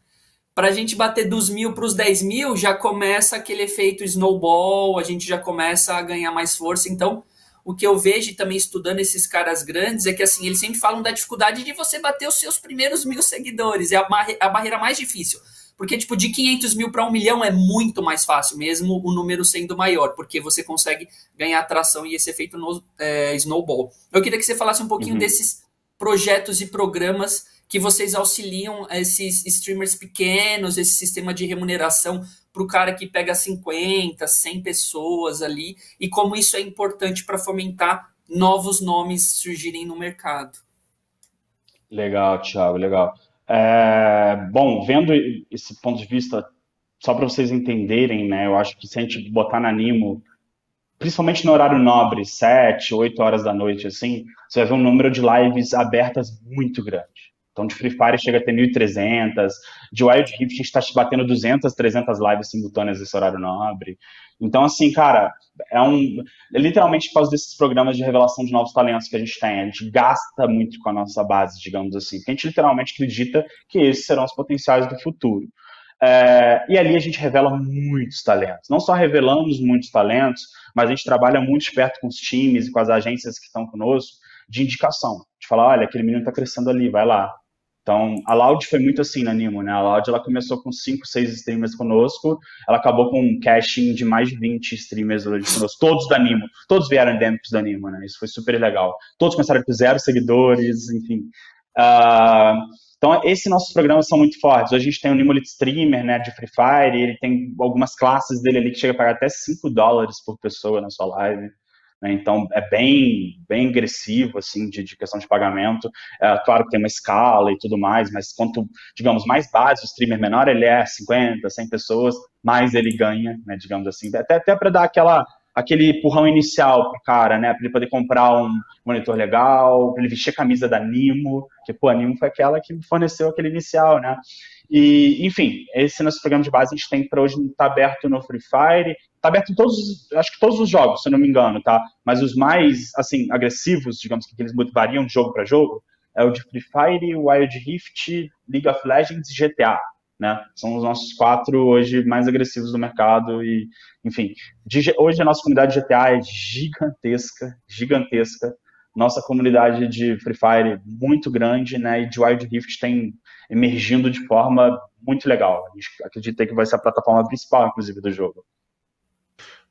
Para a gente bater dos mil para os dez mil, já começa aquele efeito snowball, a gente já começa a ganhar mais força. Então, o que eu vejo também estudando esses caras grandes é que assim, eles sempre falam da dificuldade de você bater os seus primeiros mil seguidores. É a, a barreira mais difícil. Porque, tipo, de 500 mil para um milhão é muito mais fácil, mesmo o número sendo maior, porque você consegue ganhar atração e esse efeito no é, snowball. Eu queria que você falasse um pouquinho uhum. desses projetos e programas que vocês auxiliam esses streamers pequenos, esse sistema de remuneração para o cara que pega 50, 100 pessoas ali, e como isso é importante para fomentar novos nomes surgirem no mercado. Legal, Thiago, legal. É, bom, vendo esse ponto de vista, só para vocês entenderem, né, eu acho que se a gente botar na Nimo, principalmente no horário nobre, 7, 8 horas da noite, assim, você vai ver um número de lives abertas muito grande Então, de Free Fire chega a ter 1.300, de Wild Rift a gente está batendo 200, 300 lives simultâneas nesse horário nobre. Então, assim, cara, é um. É literalmente por causa desses programas de revelação de novos talentos que a gente tem. A gente gasta muito com a nossa base, digamos assim. Porque a gente literalmente acredita que esses serão os potenciais do futuro. É, e ali a gente revela muitos talentos. Não só revelamos muitos talentos, mas a gente trabalha muito perto com os times e com as agências que estão conosco de indicação. De falar, olha, aquele menino está crescendo ali, vai lá. Então, a Loud foi muito assim na Nimo, né? A Loud, ela começou com 5, 6 streamers conosco, ela acabou com um casting de mais de 20 streamers conosco, todos da Nimo, todos vieram endêmicos da Nimo, né? Isso foi super legal. Todos começaram com zero seguidores, enfim. Uh, então, esses nossos programas são muito fortes. Hoje a gente tem o Nimo Elite Streamer, né, de Free Fire, ele tem algumas classes dele ali que chega a pagar até 5 dólares por pessoa na sua live. Né? Então, é bem, bem agressivo, assim, de, de questão de pagamento. É, claro que tem uma escala e tudo mais, mas quanto, digamos, mais base o streamer menor ele é, 50, 100 pessoas, mais ele ganha, né, digamos assim. Até, até para dar aquela aquele empurrão inicial pro cara, né? Para ele poder comprar um monitor legal, para ele vestir a camisa da Nimo, que, pô, a Nimo foi aquela que forneceu aquele inicial, né? E, enfim, esse nosso programa de base a gente tem para hoje, está aberto no Free Fire, está aberto em todos, acho que todos os jogos, se eu não me engano, tá? Mas os mais, assim, agressivos, digamos que eles variam de jogo para jogo, é o de Free Fire, Wild Rift, League of Legends e GTA, né? São os nossos quatro hoje mais agressivos do mercado e, enfim, de, hoje a nossa comunidade de GTA é gigantesca, gigantesca. Nossa comunidade de Free Fire muito grande, né? E de Wild Rift tem emergindo de forma muito legal. A gente acredita que vai ser a plataforma principal, inclusive, do jogo.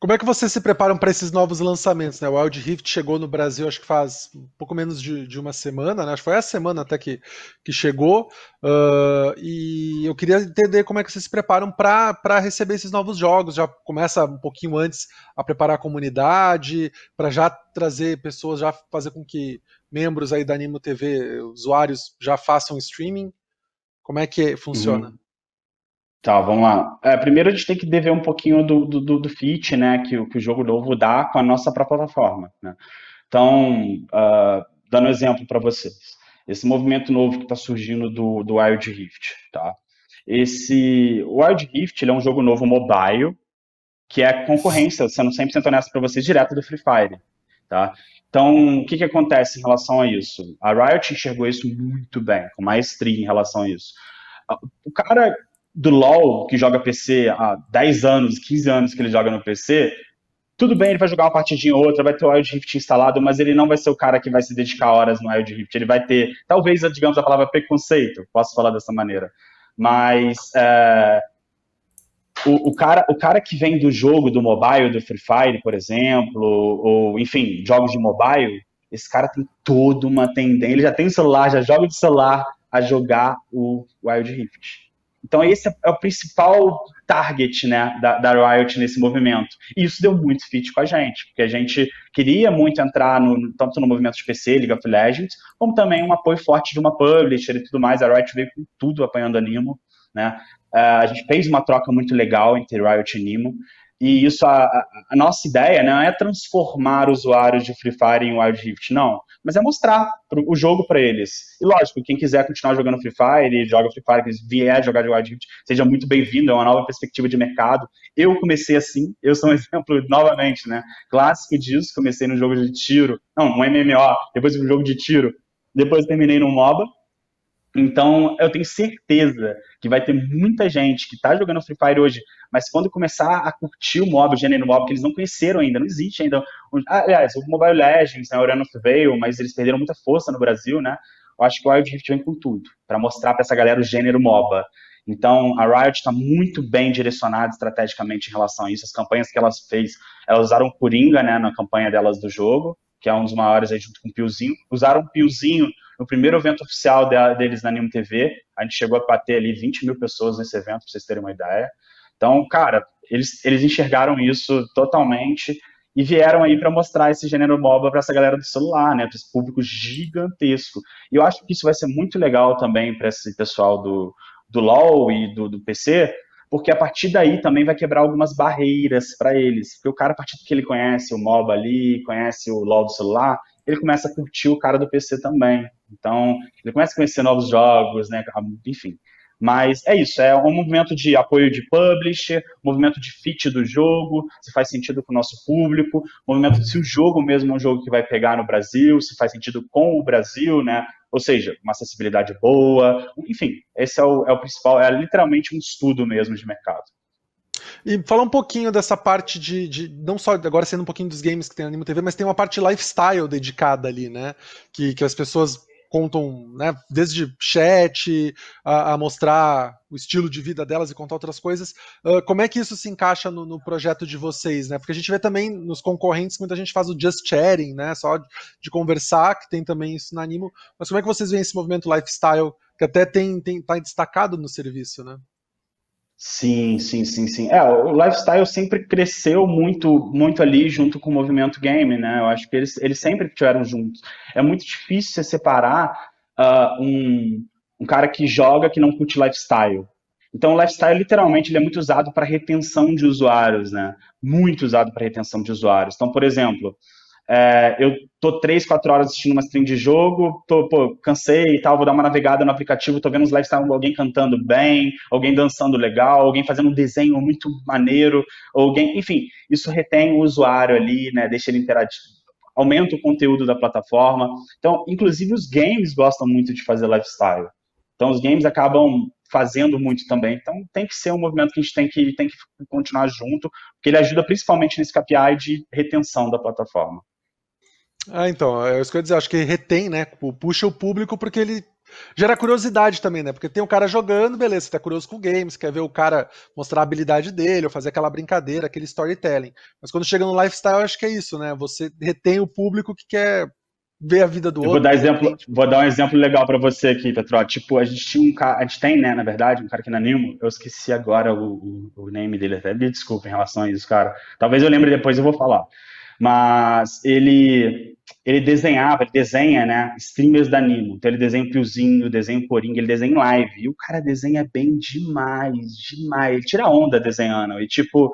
Como é que vocês se preparam para esses novos lançamentos? Né? O Wild Rift chegou no Brasil, acho que faz um pouco menos de, de uma semana, né? acho que foi a semana até que, que chegou. Uh, e eu queria entender como é que vocês se preparam para receber esses novos jogos. Já começa um pouquinho antes a preparar a comunidade, para já trazer pessoas, já fazer com que membros aí da Animo TV, usuários, já façam streaming. Como é que funciona? Uhum. Tá, vamos lá. É, primeiro a gente tem que dever um pouquinho do, do, do fit, né, que, que o jogo novo dá com a nossa própria plataforma. Né? Então, uh, dando um exemplo para vocês, esse movimento novo que está surgindo do, do Wild Rift, tá? Esse Wild Rift é um jogo novo mobile que é concorrência, sendo 100% honesto para vocês, direto do Free Fire, tá? Então, o que, que acontece em relação a isso? A Riot enxergou isso muito bem, com maestria em relação a isso. O cara do LoL, que joga PC há 10 anos, 15 anos que ele joga no PC, tudo bem, ele vai jogar uma partidinha ou outra, vai ter o Wild Rift instalado, mas ele não vai ser o cara que vai se dedicar horas no Wild Rift. Ele vai ter, talvez, digamos, a palavra preconceito, posso falar dessa maneira. Mas é, o, o, cara, o cara que vem do jogo, do mobile, do Free Fire, por exemplo, ou, enfim, jogos de mobile, esse cara tem toda uma tendência. Ele já tem celular, já joga de celular a jogar o Wild Rift. Então, esse é o principal target né, da, da, Riot nesse movimento. E isso deu muito fit com a gente, porque a gente queria muito entrar no, tanto no movimento de PC, League of Legends, como também um apoio forte de uma publisher e tudo mais. A Riot veio com tudo apanhando a Nimo. Né? Uh, a gente fez uma troca muito legal entre Riot e Nimo. E isso, a, a, nossa ideia não é transformar usuários de Free Fire em Wild Rift, não. Mas é mostrar pro, o jogo para eles. E lógico, quem quiser continuar jogando Free Fire joga Free Fire, que vier jogar de Wild Rift, seja muito bem-vindo, é uma nova perspectiva de mercado. Eu comecei assim, eu sou um exemplo, novamente, né? Clássico disso, comecei no jogo de tiro, não, um MMO, depois um jogo de tiro, depois terminei no MOBA, então, eu tenho certeza que vai ter muita gente que está jogando Free Fire hoje, mas quando começar a curtir o mob, o gênero mob, que eles não conheceram ainda, não existe ainda. Aliás, o Mobile Legends, né, o Orion of Veil, mas eles perderam muita força no Brasil, né? Eu acho que o Wild Rift vem com tudo, para mostrar para essa galera o gênero MOBA. Então, a Riot está muito bem direcionada estrategicamente em relação a isso. As campanhas que elas fez, elas usaram Coringa, né, na campanha delas do jogo, que é um dos maiores aí junto com o Piozinho. Usaram o Piozinho no primeiro evento oficial deles na Nimo TV. A gente chegou a bater ali 20 mil pessoas nesse evento, para vocês terem uma ideia. Então, cara, eles, eles enxergaram isso totalmente e vieram aí para mostrar esse gênero MOBA para essa galera do celular, né, para esse público gigantesco. E eu acho que isso vai ser muito legal também para esse pessoal do, do LoL e do, do PC, porque a partir daí também vai quebrar algumas barreiras para eles. Porque o cara, a partir do que ele conhece o MOBA ali, conhece o LoL do celular, ele começa a curtir o cara do PC também, Então, ele começa a conhecer novos jogos, né? Enfim. Mas é isso, é um movimento de apoio de publisher, movimento de fit do jogo, se faz sentido com o nosso público, movimento de se o jogo mesmo é um jogo que vai pegar no Brasil, se faz sentido com o Brasil, né? Ou seja, uma acessibilidade boa, enfim, esse é o, é o principal, é literalmente um estudo mesmo de mercado. E falar um pouquinho dessa parte de, de, Não só agora sendo um pouquinho dos games que tem Animo TV, mas tem uma parte lifestyle dedicada ali, né? Que, que as pessoas contam, né, desde chat a, a, mostrar o estilo de vida delas e contar outras coisas. Uh, como é que isso se encaixa no, no, projeto de vocês, né? Porque a gente vê também nos concorrentes muita gente faz o just chatting, né? Só de, de conversar, que tem também isso na Animo. Mas como é que vocês veem esse movimento lifestyle que até tem, tem tá destacado no serviço, né? Sim, sim, sim, sim. É, o lifestyle sempre cresceu muito, muito ali junto com o movimento game, né? Eu acho que eles, eles sempre estiveram juntos. É muito difícil você separar uh, um, um cara que joga que não curte lifestyle. Então, o lifestyle, literalmente, ele é muito usado para retenção de usuários, né? Muito usado para retenção de usuários. Então, por exemplo, é, eu tô três, quatro horas assistindo uma stream de jogo, tô, pô, cansei e tal, vou dar uma navegada no aplicativo, tô vendo os lifestyle, alguém cantando bem, alguém dançando legal, alguém fazendo um desenho muito maneiro, alguém, enfim, isso retém o usuário ali, né, deixa ele interativo, aumenta o conteúdo da plataforma. Então, inclusive os games gostam muito de fazer lifestyle. Então, os games acabam fazendo muito também. Então, tem que ser um movimento que a gente tem que, tem que continuar junto, porque ele ajuda principalmente nesse KPI de retenção da plataforma. Ah, então, é isso que eu ia dizer, acho que retém, né? Puxa o público porque ele gera curiosidade também, né? Porque tem um cara jogando, beleza, você tá curioso com games, quer ver o cara mostrar a habilidade dele, ou fazer aquela brincadeira, aquele storytelling. Mas quando chega no lifestyle, acho que é isso, né? Você retém o público que quer ver a vida do eu outro. Vou dar, exemplo, vou dar um exemplo legal para você aqui, Petro. Tipo, a gente tinha um cara, a gente tem, né, na verdade, um cara aqui na Nimo, eu esqueci agora o, o, o name dele, até me desculpa em relação a isso, cara. Talvez eu lembre depois, eu vou falar mas ele ele desenhava, ele desenha, né, streamers da Nimo. Então ele desenha o Piozinho, desenha o Coringa, ele desenha em live. E o cara desenha bem demais, demais. Ele tira onda desenhando. E tipo,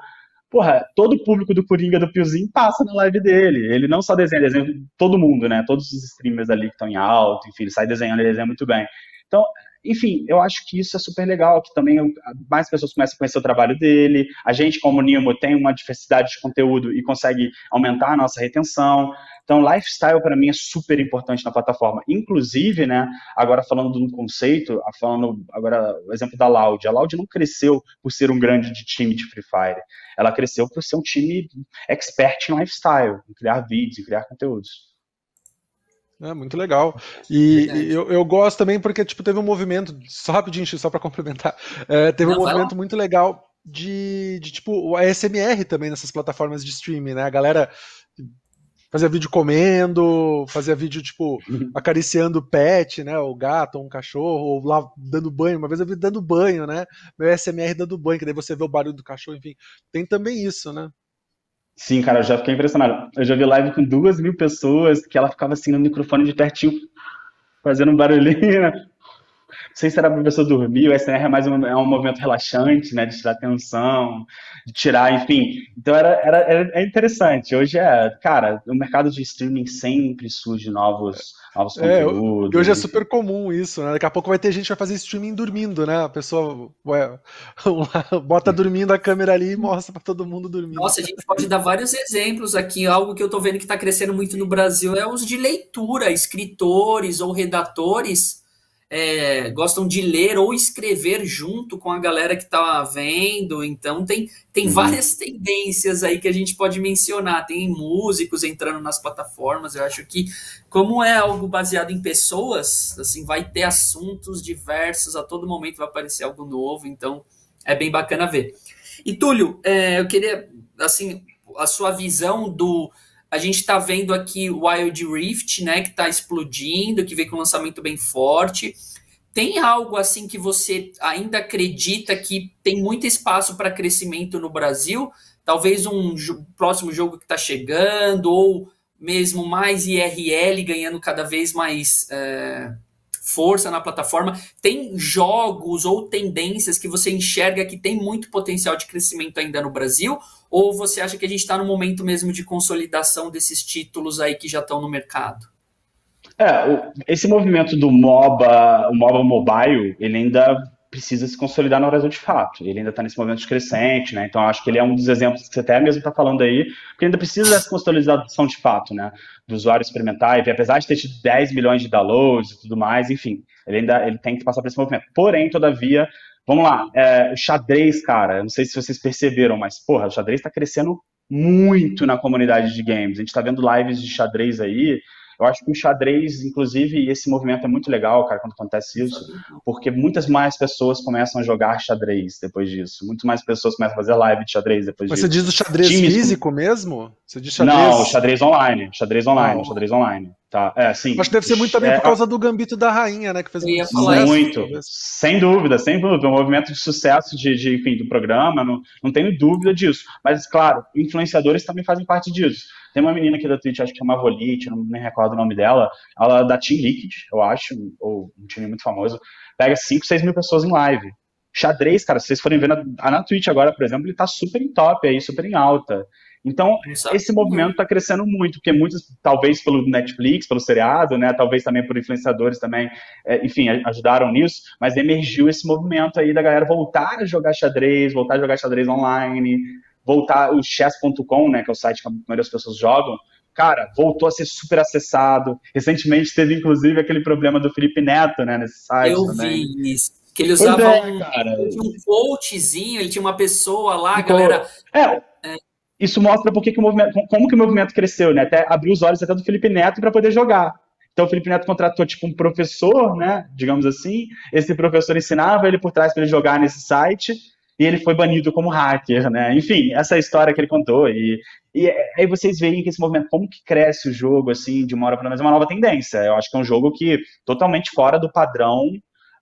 porra, todo o público do Coringa do Piozinho passa na live dele. Ele não só desenha, desenha todo mundo, né? Todos os streamers ali que estão em alto, enfim, ele sai desenhando, ele desenha muito bem. Então, enfim, eu acho que isso é super legal, que também mais pessoas começam a conhecer o trabalho dele. A gente, como Nimo, tem uma diversidade de conteúdo e consegue aumentar a nossa retenção. Então, lifestyle para mim é super importante na plataforma. Inclusive, né, agora falando de um conceito, falando agora o exemplo da Loud. A Loud não cresceu por ser um grande time de Free Fire. Ela cresceu por ser um time expert em lifestyle, em criar vídeos, em criar conteúdos. É muito legal. E, e eu, eu, gosto também porque tipo, teve um movimento, só rapidinho, só para complementar, é, teve Não, um movimento muito legal de, de tipo o ASMR também nessas plataformas de streaming, né? A galera fazia vídeo comendo, fazia vídeo, tipo, acariciando o pet, né? O gato, ou um cachorro, ou lá dando banho. Uma vez eu vi dando banho, né? Meu SMR dando banho, que daí você vê o barulho do cachorro, enfim. Tem também isso, né? Sim, cara, eu já fiquei impressionado. Eu já vi live com duas mil pessoas que ela ficava assim no microfone de pertinho, fazendo um barulhinho. Né? Não sei se era para a pessoa dormir, o SNR é mais um, é um movimento relaxante, né, de tirar tensão, de tirar, enfim. Então era, era, era é interessante. Hoje é, cara, o mercado de streaming sempre surge novos, novos é, conteúdos. hoje é super comum isso, né? Daqui a pouco vai ter gente que vai fazer streaming dormindo, né? A pessoa ué, bota dormindo a câmera ali e mostra para todo mundo dormindo. Nossa, a gente pode dar vários exemplos aqui. Algo que eu tô vendo que está crescendo muito no Brasil é os de leitura, escritores ou redatores é, gostam de ler ou escrever junto com a galera que está vendo. Então tem, tem uhum. várias tendências aí que a gente pode mencionar. Tem músicos entrando nas plataformas. Eu acho que, como é algo baseado em pessoas, assim, vai ter assuntos diversos, a todo momento vai aparecer algo novo, então é bem bacana ver. E Túlio, é, eu queria assim, a sua visão do a gente está vendo aqui o Wild Rift, né, que está explodindo, que vem com um lançamento bem forte. Tem algo assim que você ainda acredita que tem muito espaço para crescimento no Brasil? Talvez um próximo jogo que está chegando, ou mesmo mais IRL ganhando cada vez mais é, força na plataforma. Tem jogos ou tendências que você enxerga que tem muito potencial de crescimento ainda no Brasil? Ou você acha que a gente está no momento mesmo de consolidação desses títulos aí que já estão no mercado? É, esse movimento do MOBA, o MOBA mobile, ele ainda precisa se consolidar no Brasil de fato. Ele ainda está nesse momento de crescente, né? Então acho que ele é um dos exemplos que você até mesmo está falando aí, porque ainda precisa dessa consolidação de fato, né? Do usuário experimentar, e apesar de ter tido 10 milhões de downloads e tudo mais, enfim, ele ainda ele tem que passar por esse movimento. Porém, todavia, vamos lá, é, o xadrez, cara, não sei se vocês perceberam, mas porra, o xadrez está crescendo muito na comunidade de games. A gente está vendo lives de xadrez aí eu acho que o xadrez, inclusive, esse movimento é muito legal, cara, quando acontece isso, porque muitas mais pessoas começam a jogar xadrez depois disso. Muitas mais pessoas começam a fazer live de xadrez depois Mas disso. Mas você diz o xadrez Times... físico mesmo? Você diz xadrez... Não, xadrez online. Xadrez online, xadrez online. Tá, é, sim. Acho que deve ser muito também é, por causa do Gambito da Rainha, né? Que fez muito sucesso. Muito, sem dúvida, sem dúvida. Um movimento de sucesso de, de, enfim, do programa, não, não tenho dúvida disso. Mas, claro, influenciadores também fazem parte disso. Tem uma menina aqui da Twitch, acho que é uma Volite, não me recordo o nome dela, ela é da Team Liquid, eu acho, ou um time muito famoso, pega 5, 6 mil pessoas em live. Xadrez, cara, se vocês forem ver na, na Twitch agora, por exemplo, ele tá super em top aí, super em alta. Então, esse movimento está crescendo muito, porque muitos, talvez pelo Netflix, pelo seriado, né, talvez também por influenciadores também, é, enfim, ajudaram nisso, mas emergiu esse movimento aí da galera voltar a jogar xadrez, voltar a jogar xadrez online, voltar o chess.com, né, que é o site que a maioria das pessoas jogam, cara, voltou a ser super acessado. Recentemente teve, inclusive, aquele problema do Felipe Neto, né, nesse site Eu também. vi isso. Que ele usava é, um, um coachzinho, ele tinha uma pessoa lá, a galera... É, é, isso mostra porque que o movimento, como que o movimento cresceu, né? Até abriu os olhos até do Felipe Neto para poder jogar. Então o Felipe Neto contratou tipo um professor, né? Digamos assim. Esse professor ensinava ele por trás para ele jogar nesse site e ele foi banido como hacker, né? Enfim, essa é história que ele contou e, e aí vocês veem que esse movimento, como que cresce o jogo assim de uma hora para outra, é uma nova tendência. Eu acho que é um jogo que totalmente fora do padrão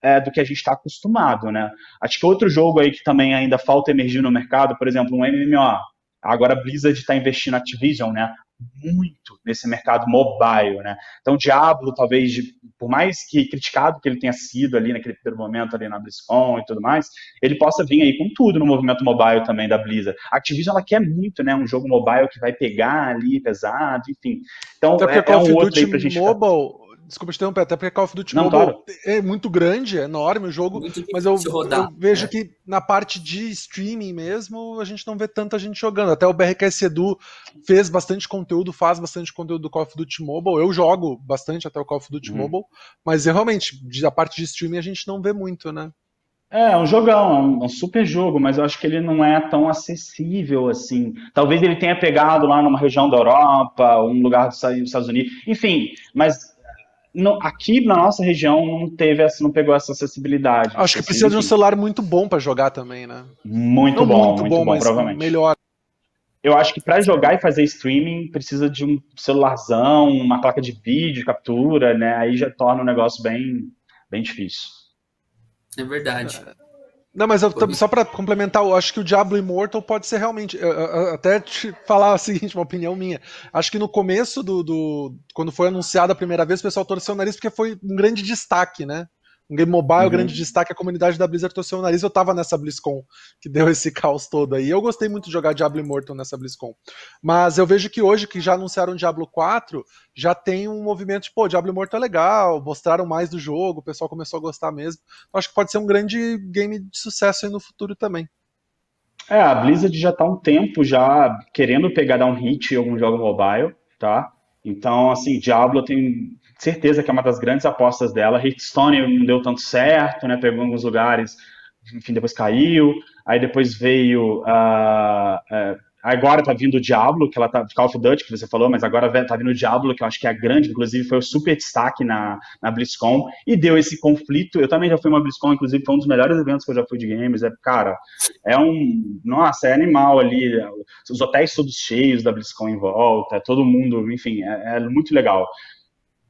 é, do que a gente está acostumado, né? Acho que outro jogo aí que também ainda falta emergir no mercado, por exemplo, um MMO Agora a Blizzard está investindo na Activision, né? Muito nesse mercado mobile, né? Então, Diablo, talvez, por mais que criticado que ele tenha sido ali naquele primeiro momento ali na BlizzCon e tudo mais, ele possa vir aí com tudo no movimento mobile também da Blizzard. A Activision, ela quer muito, né? Um jogo mobile que vai pegar ali pesado, enfim. Então, Até é, é um outro aí pra gente Mobile, Desculpa te interromper, até porque Call of Duty Não, Mobile claro. é muito grande, é enorme o jogo, mas eu, eu vejo é. que na parte de streaming mesmo, a gente não vê tanta gente jogando. Até o BRKS Edu fez bastante conteúdo, faz bastante conteúdo do Call of Duty Mobile. Eu jogo bastante até o Call of Duty uhum. Mobile, mas realmente, a parte de streaming a gente não vê muito, né? É, é um jogão, é um super jogo, mas eu acho que ele não é tão acessível assim. Talvez ele tenha pegado lá numa região da Europa, um lugar dos Estados Unidos, enfim, mas não, aqui na nossa região não teve essa, não pegou essa acessibilidade. Acho que precisa de um celular muito bom para jogar também, né? Muito não bom, muito, muito bom, bom provavelmente. Melhor. Eu acho que para jogar e fazer streaming precisa de um celularzão, uma placa de vídeo, captura, né? Aí já torna o negócio bem, bem difícil. É verdade. É. Não, mas eu, só para complementar, eu acho que o Diablo Immortal pode ser realmente. Eu, eu, até te falar a seguinte, uma opinião minha. Acho que no começo do, do. Quando foi anunciado a primeira vez, o pessoal torceu o nariz porque foi um grande destaque, né? Um game mobile, uhum. grande destaque, a comunidade da Blizzard torceu o nariz. Eu tava nessa BlizzCon que deu esse caos todo aí. Eu gostei muito de jogar Diablo Immortal nessa BlizzCon. Mas eu vejo que hoje, que já anunciaram Diablo 4, já tem um movimento de, pô, Diablo Immortal é legal, mostraram mais do jogo, o pessoal começou a gostar mesmo. Então, acho que pode ser um grande game de sucesso aí no futuro também. É, a Blizzard já tá há um tempo já querendo pegar, dar um hit em algum jogo mobile, tá? Então, assim, Diablo tem certeza que é uma das grandes apostas dela. Hearthstone não deu tanto certo, né? Pegou alguns lugares, enfim, depois caiu. Aí depois veio. Uh, uh, agora tá vindo o Diablo, que ela tá. Call of Duty, que você falou, mas agora tá vindo o Diablo, que eu acho que é a grande, inclusive foi o super destaque na, na BlizzCon, e deu esse conflito. Eu também já fui uma BlizzCon, inclusive foi um dos melhores eventos que eu já fui de games. É, cara, é um. Nossa, é animal ali. Os hotéis todos cheios da BlizzCon em volta, todo mundo, enfim, é, é muito legal.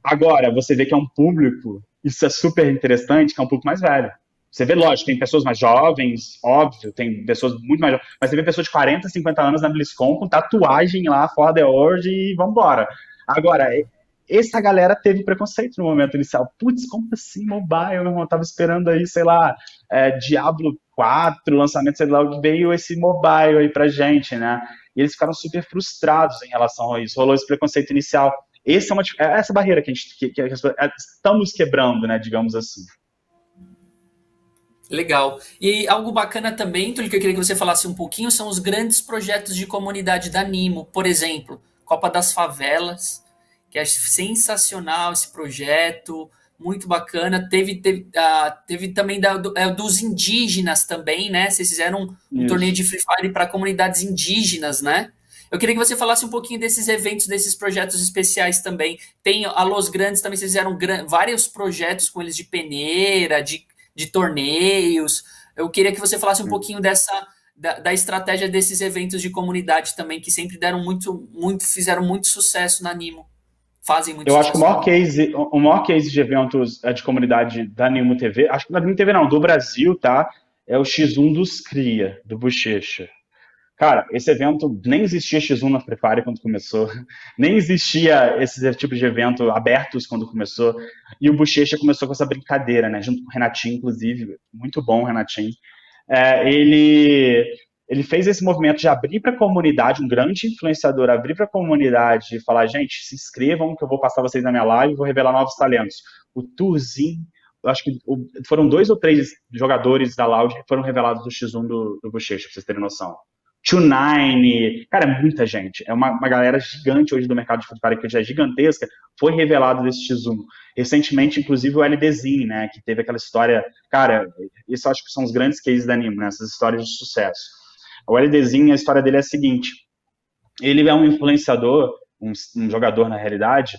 Agora, você vê que é um público, isso é super interessante, que é um público mais velho. Você vê, lógico, tem pessoas mais jovens, óbvio, tem pessoas muito mais jovens, mas você vê pessoas de 40, 50 anos na BlizzCon com tatuagem lá, fora the World e vambora. Agora, essa galera teve preconceito no momento inicial. Putz, como assim mobile? Meu irmão, tava esperando aí, sei lá, é, Diablo 4, lançamento, sei lá, veio esse mobile aí pra gente, né? E eles ficaram super frustrados em relação a isso. Rolou esse preconceito inicial. Essa é, uma, é essa barreira que a gente que, que estamos quebrando, né, digamos assim. Legal. E algo bacana também, Túlio, que eu queria que você falasse um pouquinho, são os grandes projetos de comunidade da Nimo. Por exemplo, Copa das Favelas, que é sensacional esse projeto, muito bacana. Teve, teve, uh, teve também da, do, é, dos indígenas também, né? Vocês fizeram um, um torneio de Free Fire para comunidades indígenas, né? Eu queria que você falasse um pouquinho desses eventos, desses projetos especiais também. Tem a Los Grandes também, vocês fizeram vários projetos com eles de peneira, de de torneios. Eu queria que você falasse um pouquinho dessa da, da, estratégia desses eventos de comunidade também, que sempre deram muito, muito, fizeram muito sucesso na Nimo. Fazem muito Eu sucesso. acho que o maior case, o maior case de eventos é, de comunidade da Nimo TV, acho que da Nimo TV não, do Brasil, tá? É o X1 dos Cria, do Bochecha. Cara, esse evento nem existia X1 na Free Fire quando começou, nem existia esse tipo de evento abertos quando começou, e o Bochecha começou com essa brincadeira, né, junto com o Renatinho, inclusive, muito bom Renatinho. É, ele, ele fez esse movimento de abrir para a comunidade, um grande influenciador, abrir para a comunidade e falar, gente, se inscrevam que eu vou passar vocês na minha live vou revelar novos talentos. O Turzinho, acho que foram dois ou três jogadores da Loud que foram revelados do X1 do, do Bochecha, vocês terem noção. Two Nine, cara, é muita gente. É uma, uma galera gigante hoje do mercado de Fire, que já é gigantesca, foi revelado desse X1. Recentemente, inclusive, o LDzinho, né, que teve aquela história, cara, isso acho que são os grandes cases da anime, né, essas histórias de sucesso. O LDzinho, a história dele é a seguinte, ele é um influenciador, um, um jogador na realidade,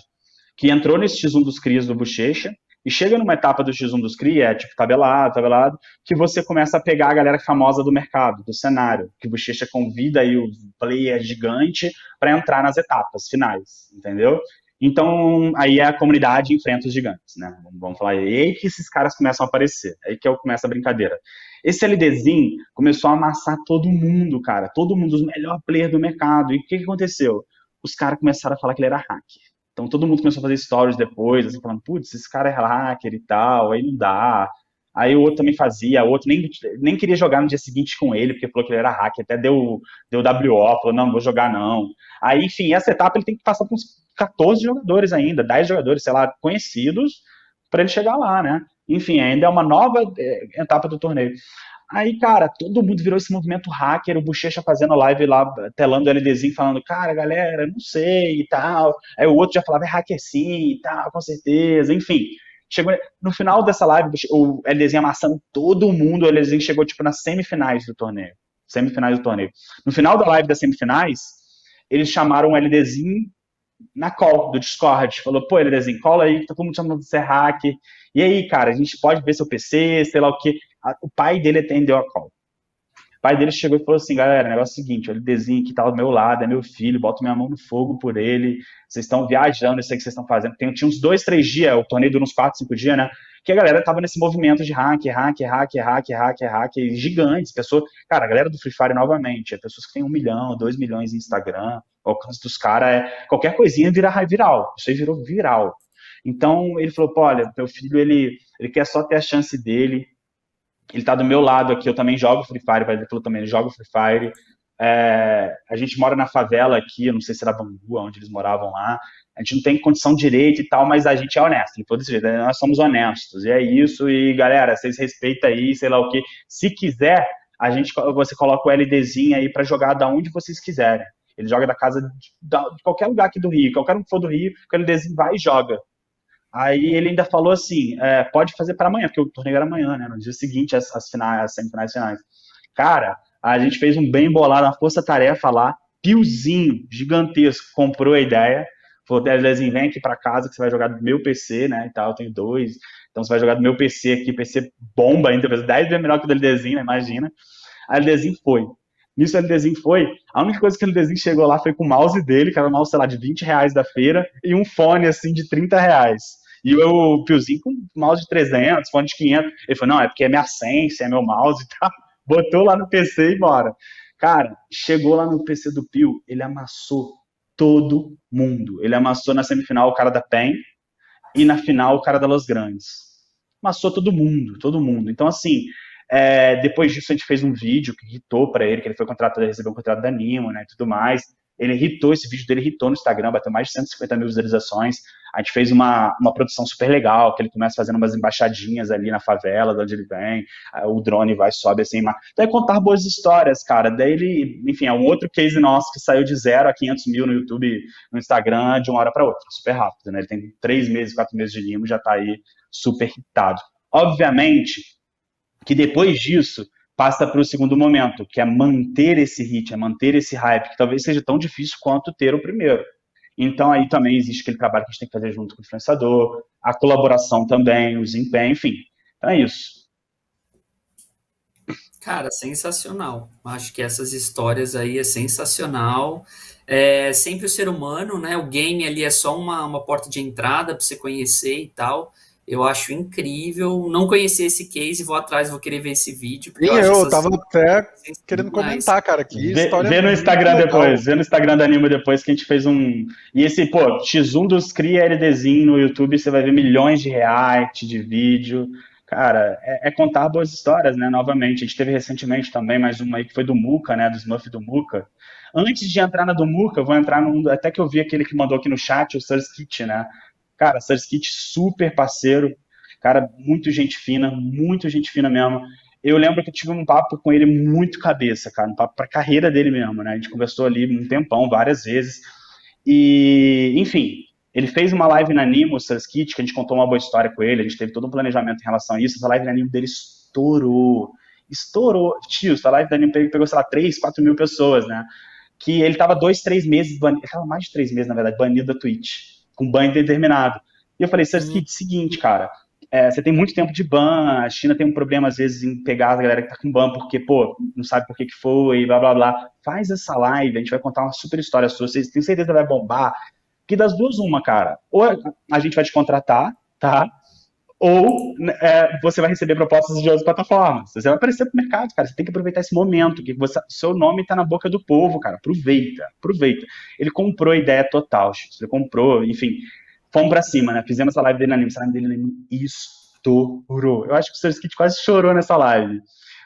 que entrou nesse X1 dos Crias do Bochecha, e chega numa etapa do X1 dos CRI, é tipo tabelado, tabelado, que você começa a pegar a galera famosa do mercado, do cenário, que o Bochecha convida aí o player gigante para entrar nas etapas finais, entendeu? Então, aí a comunidade enfrenta os gigantes, né? Vamos falar, e aí que esses caras começam a aparecer, aí que começa a brincadeira. Esse LDzinho começou a amassar todo mundo, cara, todo mundo, os melhores players do mercado. E o que, que aconteceu? Os caras começaram a falar que ele era hacker. Então todo mundo começou a fazer stories depois, assim, falando, putz, esse cara é hacker e tal, aí não dá. Aí o outro também fazia, o outro nem, nem queria jogar no dia seguinte com ele, porque falou que ele era hacker, até deu, deu WO, falou, não, não vou jogar não. Aí, enfim, essa etapa ele tem que passar com uns 14 jogadores ainda, 10 jogadores, sei lá, conhecidos, para ele chegar lá, né? Enfim, ainda é uma nova é, etapa do torneio. Aí, cara, todo mundo virou esse movimento hacker, o Bochecha fazendo live lá, telando o LDzinho, falando, cara, galera, não sei e tal. Aí o outro já falava, é hacker sim e tal, com certeza, enfim. Chegou, no final dessa live, o LDzinho amassando todo mundo, o LDzinho chegou, tipo, nas semifinais do torneio. Semifinais do torneio. No final da live das semifinais, eles chamaram o LDzinho na call do Discord. Falou, pô, LDzinho, cola aí, tá todo mundo chamando de ser hacker. E aí, cara, a gente pode ver seu PC, sei lá o que o pai dele atendeu a call. O pai dele chegou e falou assim, galera, o negócio é o seguinte, ele desenho que tá do meu lado, é meu filho, boto minha mão no fogo por ele, vocês estão viajando, isso aí que vocês estão fazendo. Tem, tinha uns dois, três dias, o torneio dura uns quatro, cinco dias, né? Que a galera tava nesse movimento de hack, hack, hack, hack, hack, hack, gigantes, pessoas, cara, a galera do Free Fire novamente, é pessoas que têm um milhão, dois milhões em Instagram, o alcance dos caras é, qualquer coisinha vira viral, isso aí virou viral. Então, ele falou, olha, teu filho, ele, ele quer só ter a chance dele, ele tá do meu lado aqui, eu também jogo Free Fire, vai falou também, jogo Free Fire. É, a gente mora na favela aqui, eu não sei se era Bangu, onde eles moravam lá. A gente não tem condição direito e tal, mas a gente é honesto. Ele falou desse jeito, nós somos honestos. E é isso, e galera, vocês respeitam aí, sei lá o que. Se quiser, a gente, você coloca o LDzinho aí para jogar da onde vocês quiserem. Ele joga da casa de, de, qualquer lugar aqui do Rio, qualquer um que for do Rio, o LDzinho vai e joga. Aí ele ainda falou assim, é, pode fazer para amanhã, porque o torneio era amanhã, né? No dia seguinte, as, as finais, as semifinais finais. Cara, a gente fez um bem bolado, uma força-tarefa lá, piozinho, gigantesco, comprou a ideia, falou, Telezinho, vem aqui para casa que você vai jogar do meu PC, né, e tal, eu tenho dois, então você vai jogar do meu PC aqui, PC bomba ainda, 10 vezes melhor que o do LDzinho, né, imagina. A LDzinho foi. Nisso o LDzinho foi, a única coisa que o LDzinho chegou lá foi com o mouse dele, que era um mouse, sei lá, de 20 reais da feira, e um fone, assim, de 30 reais. E o Piozinho com mouse de 300, fone de 500. Ele falou, não, é porque é minha sense, é meu mouse e tal. Botou lá no PC e bora. Cara, chegou lá no PC do Pio, ele amassou todo mundo. Ele amassou na semifinal o cara da PEN e na final o cara da Los Grandes. Amassou todo mundo, todo mundo. Então, assim, é, depois disso a gente fez um vídeo que irritou para ele, que ele foi contratado, recebeu um contrato da Nimo, né, e tudo mais. Ele hitou, esse vídeo dele hitou no Instagram, bateu mais de 150 mil visualizações. A gente fez uma, uma produção super legal, que ele começa fazendo umas embaixadinhas ali na favela, de onde ele vem, o drone vai, sobe assim, mas... É contar boas histórias, cara. Daí ele, enfim, é um outro case nosso que saiu de zero a 500 mil no YouTube, no Instagram, de uma hora para outra, super rápido, né? Ele tem três meses, quatro meses de limo, já tá aí super hitado. Obviamente que depois disso, passa para o segundo momento, que é manter esse hit, é manter esse hype, que talvez seja tão difícil quanto ter o primeiro. Então aí também existe aquele trabalho que a gente tem que fazer junto com o influenciador, a colaboração também, o desempenho, enfim. Então é isso. Cara, sensacional. Acho que essas histórias aí é sensacional. É sempre o ser humano, né? O game ali é só uma, uma porta de entrada para você conhecer e tal. Eu acho incrível. Não conheci esse case, vou atrás, vou querer ver esse vídeo. Sim, eu, eu tava até querendo comentar, cara. Que vê, história vê no Instagram depois, vê no Instagram da Anima depois que a gente fez um. E esse, pô, X1 dos Cria LDzinho no YouTube, você vai ver milhões de react, de vídeo. Cara, é, é, contar boas histórias, né? Novamente. A gente teve recentemente também mais uma aí que foi do Muca, né? Do Smurf do Muca. Antes de entrar na do Muca, eu vou entrar num. Até que eu vi aquele que mandou aqui no chat, o Surs Kit, né? Cara, Sarskit super parceiro, cara, muito gente fina, muito gente fina mesmo. Eu lembro que eu tive um papo com ele muito cabeça, cara, um papo pra carreira dele mesmo, né? A gente conversou ali um tempão, várias vezes. E, enfim, ele fez uma live na Nimo, o Sarskit, que a gente contou uma boa história com ele, a gente teve todo um planejamento em relação a isso. Essa live na Nimo dele estourou. Estourou. Tio, essa live da Nimo pegou, sei lá, 3, 4 mil pessoas, né? Que ele tava dois, três meses banido. Mais de três meses, na verdade, banido da Twitch com ban indeterminado. E eu falei, Sasuke, uhum. seguinte, cara, é, você tem muito tempo de ban, a China tem um problema, às vezes, em pegar a galera que tá com ban, porque, pô, não sabe por que que foi, blá, blá, blá. Faz essa live, a gente vai contar uma super história sua, vocês têm certeza que vai bombar. Que das duas, uma, cara. Ou a gente vai te contratar, tá? Ou é, você vai receber propostas de outras plataformas. Você vai aparecer pro mercado, cara. Você tem que aproveitar esse momento, que você, seu nome tá na boca do povo, cara. Aproveita, aproveita. Ele comprou a ideia total. Ele comprou, enfim. Fomos pra cima, né? Fizemos essa live dele na anime. Essa live dele na anime estourou. Eu acho que o Sr. Skit quase chorou nessa live.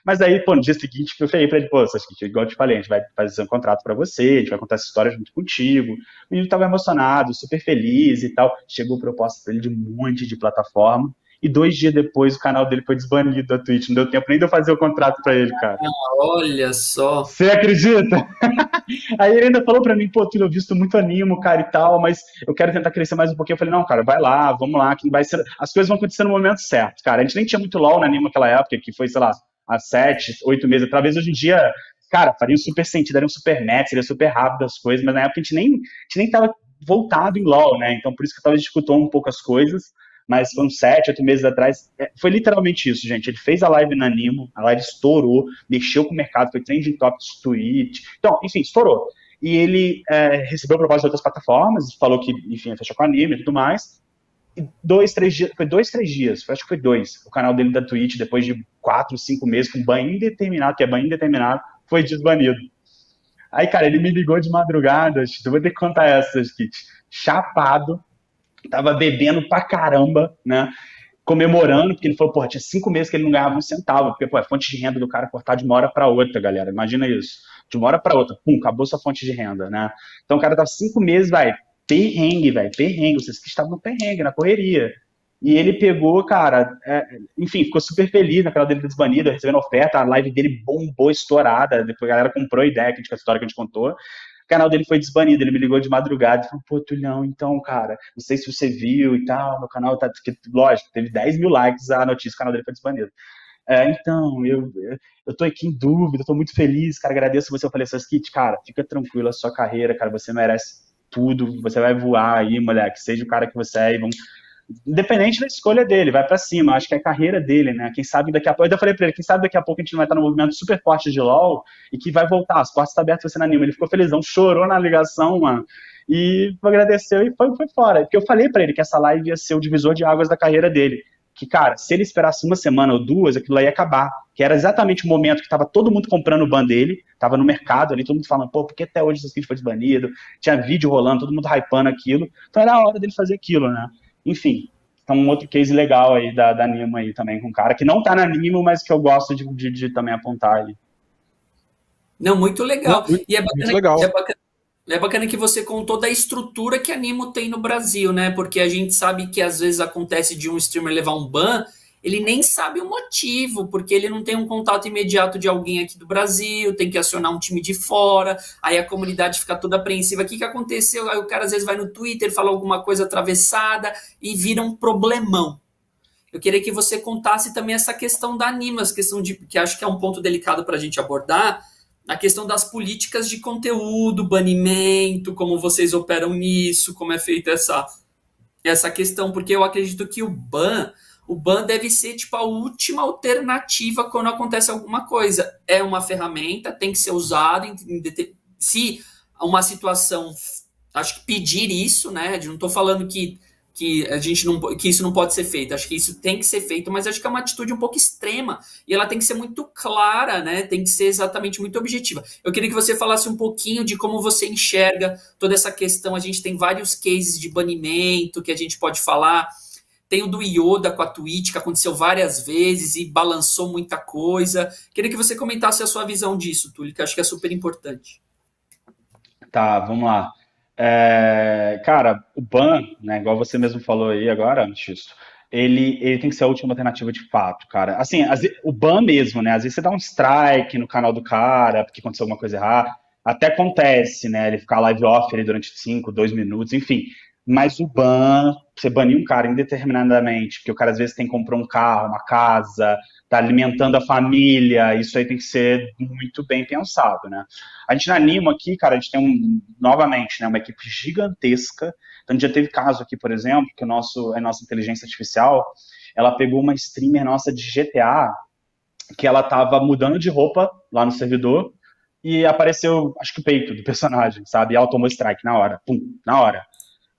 Mas aí, pô, no dia seguinte, eu falei pra ele, pô, Sr. Skit, igual eu te falei, a gente vai fazer um contrato pra você, a gente vai contar essa história junto contigo. O menino tava emocionado, super feliz e tal. Chegou proposta pra ele de um monte de plataforma e dois dias depois o canal dele foi desbanido da Twitch. Não deu tempo nem de eu fazer o contrato para ele, cara. Ah, olha só. Você acredita? Aí ele ainda falou para mim, pô, Túlio, eu visto muito animo, cara, e tal, mas eu quero tentar crescer mais um pouquinho. Eu falei, não, cara, vai lá, vamos lá, que vai ser. As coisas vão acontecer no momento certo, cara. A gente nem tinha muito LOL na animo naquela época, que foi, sei lá, há sete, oito meses. Talvez hoje em dia, cara, faria um super sentido, daria um super net, seria super rápido as coisas, mas na época a gente nem, a gente nem tava voltado em LOL, né? Então por isso que talvez discutou um pouco as coisas mas foi uns sete, oito meses atrás. É, foi literalmente isso, gente. Ele fez a live na Nimo, a live estourou, mexeu com o mercado, foi trending topics tweet. Então, enfim, estourou. E ele é, recebeu propostas de outras plataformas, falou que, enfim, fechou com a Nimo e tudo mais. E dois, três dias, foi dois, três dias, acho que foi dois. O canal dele da Twitch, depois de quatro, cinco meses, com ban indeterminado, que é ban indeterminado, foi desbanido. Aí, cara, ele me ligou de madrugada, eu vou ter que contar essas, Kit. Chapado, tava bebendo pra caramba, né? Comemorando, porque ele falou, porra, tinha cinco meses que ele não ganhava um centavo, porque, pô, é fonte de renda do cara cortar de uma hora pra outra, galera. Imagina isso. De uma hora pra outra, pum, acabou sua fonte de renda, né? Então o cara tava cinco meses, vai, perrengue, velho, perrengue. Vocês que estavam no perrengue, na correria. E ele pegou, cara, é, enfim, ficou super feliz naquela dele desbanida, recebendo oferta, a live dele bombou, estourada, depois a galera comprou a ideia, que a história que a gente contou, o canal dele foi desbanido. Ele me ligou de madrugada e falou, pô, Tulhão, então, cara, não sei se você viu e tal, meu canal tá. Lógico, teve 10 mil likes a notícia o canal dele foi desbanido. É, então, eu, eu tô aqui em dúvida, tô muito feliz, cara, agradeço você. Eu falei, Saskit, cara, fica tranquilo, a sua carreira, cara, você merece tudo, você vai voar aí, moleque, seja o cara que você é e vamos independente da escolha dele, vai para cima. Acho que é a carreira dele, né? Quem sabe daqui a pouco. Eu falei pra ele, quem sabe daqui a pouco a gente não vai estar no movimento super forte de LOL e que vai voltar. As portas estão abertas, você não anima. Ele ficou felizão, chorou na ligação, mano. E agradeceu e foi, foi fora. Porque eu falei para ele que essa live ia ser o divisor de águas da carreira dele. Que, cara, se ele esperasse uma semana ou duas, aquilo ia acabar. Que era exatamente o momento que tava todo mundo comprando o ban dele, tava no mercado ali, todo mundo falando, pô, por que até hoje esse skin foi desbanido? Tinha vídeo rolando, todo mundo hypando aquilo. Então era a hora dele fazer aquilo, né? Enfim, então, um outro case legal aí da, da Nimo aí também, com um cara que não tá na Nimo, mas que eu gosto de, de, de também apontar aí. Não, muito legal. Não, muito, e é bacana, legal. é bacana É bacana que você contou da estrutura que a Nimo tem no Brasil, né? Porque a gente sabe que às vezes acontece de um streamer levar um ban, ele nem sabe o motivo, porque ele não tem um contato imediato de alguém aqui do Brasil, tem que acionar um time de fora, aí a comunidade fica toda apreensiva. O que, que aconteceu? Aí o cara às vezes vai no Twitter, fala alguma coisa atravessada e vira um problemão. Eu queria que você contasse também essa questão da Animas, questão de que acho que é um ponto delicado para a gente abordar, a questão das políticas de conteúdo, banimento, como vocês operam nisso, como é feita essa, essa questão, porque eu acredito que o ban, o ban deve ser tipo a última alternativa quando acontece alguma coisa. É uma ferramenta, tem que ser usado em, em, se uma situação, acho que pedir isso, né? Não estou falando que que a gente não que isso não pode ser feito. Acho que isso tem que ser feito, mas acho que é uma atitude um pouco extrema e ela tem que ser muito clara, né? Tem que ser exatamente muito objetiva. Eu queria que você falasse um pouquinho de como você enxerga toda essa questão. A gente tem vários cases de banimento que a gente pode falar. Tem o do Yoda com a Twitch, que aconteceu várias vezes e balançou muita coisa. Queria que você comentasse a sua visão disso, Túlio, que acho que é super importante. Tá, vamos lá. É, cara, o ban, né, igual você mesmo falou aí agora, X, ele, ele tem que ser a última alternativa de fato, cara. Assim, as, o ban mesmo, né? Às vezes você dá um strike no canal do cara porque aconteceu alguma coisa errada. Até acontece, né? Ele ficar live off ali durante 5, 2 minutos, enfim. Mas o ban, você banir um cara indeterminadamente, porque o cara às vezes tem comprou um carro, uma casa, tá alimentando a família, isso aí tem que ser muito bem pensado, né? A gente na Animo aqui, cara, a gente tem um, novamente, né, uma equipe gigantesca. Então, já teve caso aqui, por exemplo, que o nosso, a nossa inteligência artificial, ela pegou uma streamer nossa de GTA, que ela tava mudando de roupa lá no servidor, e apareceu, acho que o peito do personagem, sabe? E ela tomou strike na hora, pum, na hora.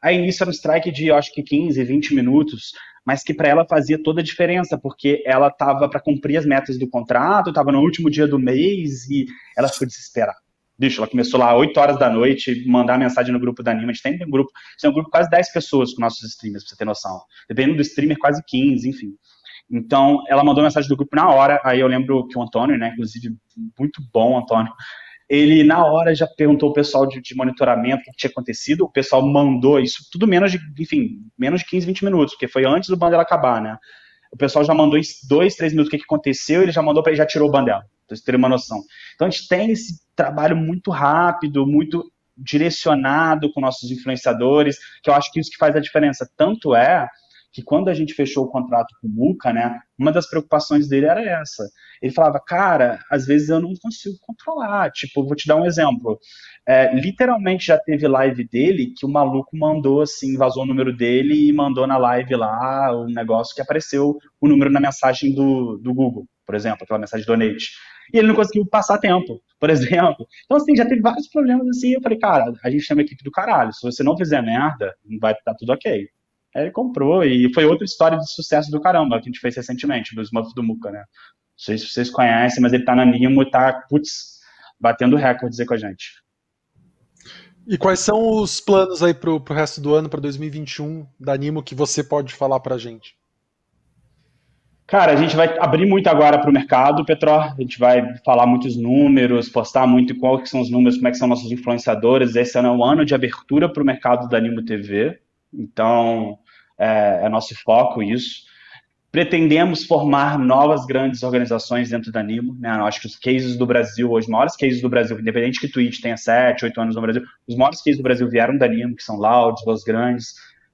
Aí nisso era um strike de, acho que 15, 20 minutos, mas que para ela fazia toda a diferença, porque ela estava para cumprir as metas do contrato, estava no último dia do mês e ela ficou desesperada. Bicho, ela começou lá 8 horas da noite, mandar mensagem no grupo da Anima. A gente tem um grupo, tem um grupo quase 10 pessoas com nossos streamers, pra você ter noção. Dependendo do streamer, quase 15, enfim. Então, ela mandou mensagem do grupo na hora, aí eu lembro que o Antônio, né, inclusive, muito bom, Antônio, ele, na hora, já perguntou ao pessoal de, de, monitoramento o que tinha acontecido. O pessoal mandou isso, tudo menos de, enfim, menos de 15, 20 minutos, porque foi antes do Bandela acabar, né? O pessoal já mandou em dois, três minutos o que, que aconteceu, ele já mandou para ele já tirou o Bandela, pra vocês terem uma noção. Então a gente tem esse trabalho muito rápido, muito direcionado com nossos influenciadores, que eu acho que isso que faz a diferença. Tanto é que quando a gente fechou o contrato com o Muca, né, uma das preocupações dele era essa. Ele falava, cara, às vezes eu não consigo controlar. Tipo, vou te dar um exemplo. É, literalmente já teve live dele que o maluco mandou assim, vazou o número dele e mandou na live lá o um negócio que apareceu o número na mensagem do, do Google, por exemplo, aquela mensagem donate. E ele não conseguiu passar tempo, por exemplo. Então, assim, já teve vários problemas assim. Eu falei, cara, a gente tem uma equipe do caralho. Se você não fizer merda, vai estar tudo ok. Aí ele comprou e foi outra história de sucesso do caramba que a gente fez recentemente, do Smurf do Muca, né? Não sei se vocês conhecem, mas ele tá na Nimo e tá, putz, batendo recordes aí com a gente. E quais são os planos aí pro, pro resto do ano, para 2021, da Nimo, que você pode falar pra gente? Cara, a gente vai abrir muito agora para o mercado, Petro. A gente vai falar muitos números, postar muito quais são os números, como é que são nossos influenciadores. Esse ano é um ano de abertura para o mercado da Nimo TV. Então, é, é nosso foco isso. Pretendemos formar novas grandes organizações dentro da Nimo. Né? Acho que os cases do Brasil, os maiores cases do Brasil, independente que Twitch tenha 7, 8 anos no Brasil, os maiores cases do Brasil vieram da Nimo, que são Loud, Los Grandes.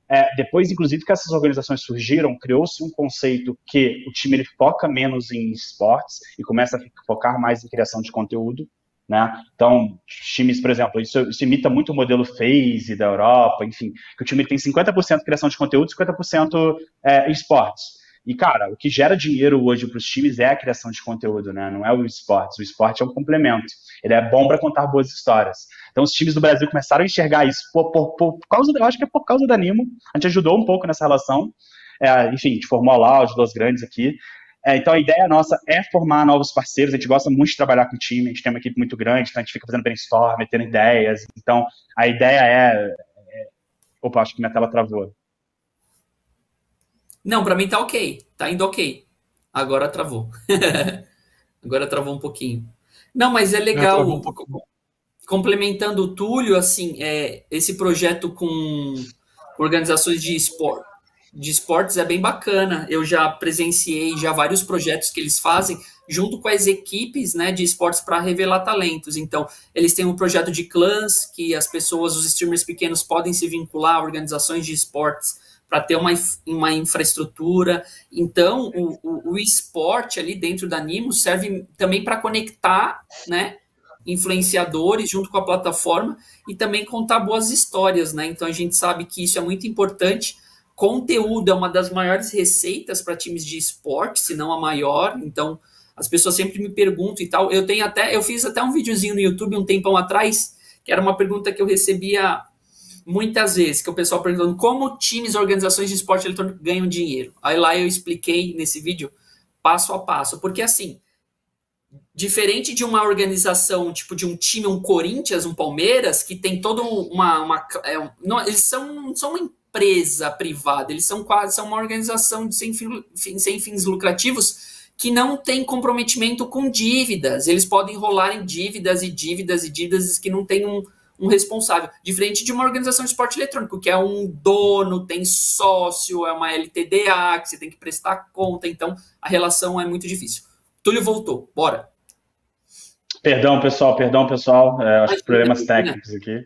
É, depois, inclusive, que essas organizações surgiram, criou-se um conceito que o time ele foca menos em esportes e começa a focar mais em criação de conteúdo. Né? Então, times, por exemplo, isso, isso, imita muito o modelo phase da Europa, enfim, que o time tem 50% criação de conteúdo e 50% é, esportes. E, cara, o que gera dinheiro hoje para os times é a criação de conteúdo, né? Não é o esportes. O esporte é um complemento. Ele é bom para contar boas histórias. Então, os times do Brasil começaram a enxergar isso por, por, por causa, eu acho que é por causa da Nimo. A gente ajudou um pouco nessa relação. É, enfim, a gente formou lá os dois grandes aqui. É, então a ideia nossa é formar novos parceiros, a gente gosta muito de trabalhar com time, a gente tem uma equipe muito grande, então a gente fica fazendo brainstorm, tendo ideias. Então a ideia é. é... Opa, acho que minha tela travou. Não, para mim tá ok, tá indo ok. Agora travou. Agora travou um pouquinho. Não, mas é legal. Um complementando o Túlio, assim, é, esse projeto com organizações de esporte de esportes é bem bacana. Eu já presenciei já vários projetos que eles fazem junto com as equipes né, de esportes para revelar talentos. Então, eles têm um projeto de clãs que as pessoas, os streamers pequenos, podem se vincular a organizações de esportes para ter uma, uma infraestrutura. Então, o, o, o esporte ali dentro da Nimo serve também para conectar né, influenciadores junto com a plataforma e também contar boas histórias. Né? Então, a gente sabe que isso é muito importante Conteúdo é uma das maiores receitas para times de esporte, se não a maior. Então, as pessoas sempre me perguntam e tal. Eu tenho até, eu fiz até um videozinho no YouTube um tempão atrás, que era uma pergunta que eu recebia muitas vezes, que o pessoal perguntando como times, organizações de esporte eletrônico ganham dinheiro. Aí lá eu expliquei nesse vídeo passo a passo, porque assim, diferente de uma organização, tipo de um time, um Corinthians, um Palmeiras, que tem todo uma, uma é, não, eles são, são uma empresa privada, eles são quase são uma organização sem, fim, sem fins lucrativos que não tem comprometimento com dívidas. Eles podem rolar em dívidas e dívidas e dívidas que não tem um, um responsável. Diferente de uma organização de esporte eletrônico, que é um dono, tem sócio, é uma LTDA, que você tem que prestar conta. Então, a relação é muito difícil. Túlio voltou. Bora. Perdão, pessoal, perdão, pessoal. É, acho que problemas técnicos aqui.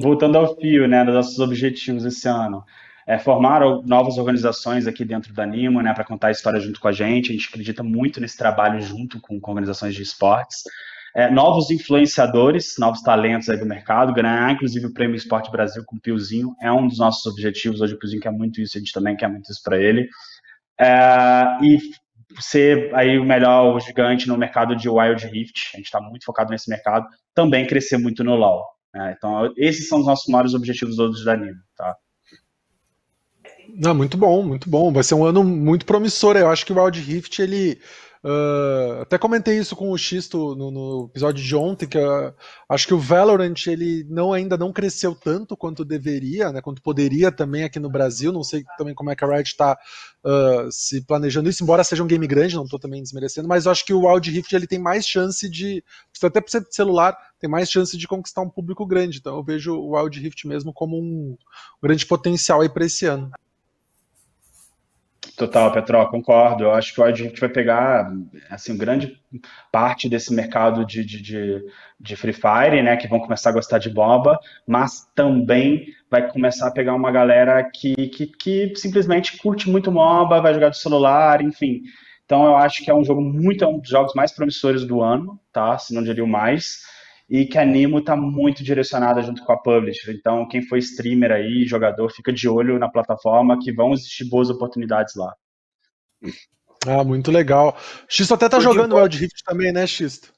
Voltando ao fio, né, dos nossos objetivos esse ano. É, formar novas organizações aqui dentro da Nimo, né, para contar a história junto com a gente. A gente acredita muito nesse trabalho junto com, com organizações de esportes. É, novos influenciadores, novos talentos aí do mercado, ganhar inclusive o Prêmio Esporte Brasil com o Piozinho é um dos nossos objetivos. Hoje o Piozinho quer muito isso, a gente também quer muito isso para ele. É, e ser aí o melhor o gigante no mercado de Wild Rift, a gente está muito focado nesse mercado, também crescer muito no LoL. É, então, esses são os nossos maiores objetivos hoje da Nino, tá? Não, muito bom, muito bom. Vai ser um ano muito promissor. Eu acho que o Wild Rift ele Uh, até comentei isso com o Xisto no, no episódio de ontem, que uh, acho que o Valorant ele não, ainda não cresceu tanto quanto deveria, né, quanto poderia também aqui no Brasil. Não sei também como é que a Riot está uh, se planejando isso, embora seja um game grande, não estou também desmerecendo, mas acho que o Wild Rift ele tem mais chance de, até por ser celular, tem mais chance de conquistar um público grande. Então eu vejo o Wild Rift mesmo como um, um grande potencial aí para esse ano. Total, Petró, concordo. Eu acho que a gente vai pegar assim, grande parte desse mercado de, de, de, de, Free Fire, né? Que vão começar a gostar de bomba, mas também vai começar a pegar uma galera que, que, que simplesmente curte muito MOBA, vai jogar de celular, enfim. Então eu acho que é um jogo muito, é um dos jogos mais promissores do ano, tá? Se não diria o mais e que a Nimo está muito direcionada junto com a publisher. Então, quem for streamer aí, jogador, fica de olho na plataforma que vão existir boas oportunidades lá. Ah, muito legal. Xisto até tá Tô jogando o Wild Rift também, né, Xisto?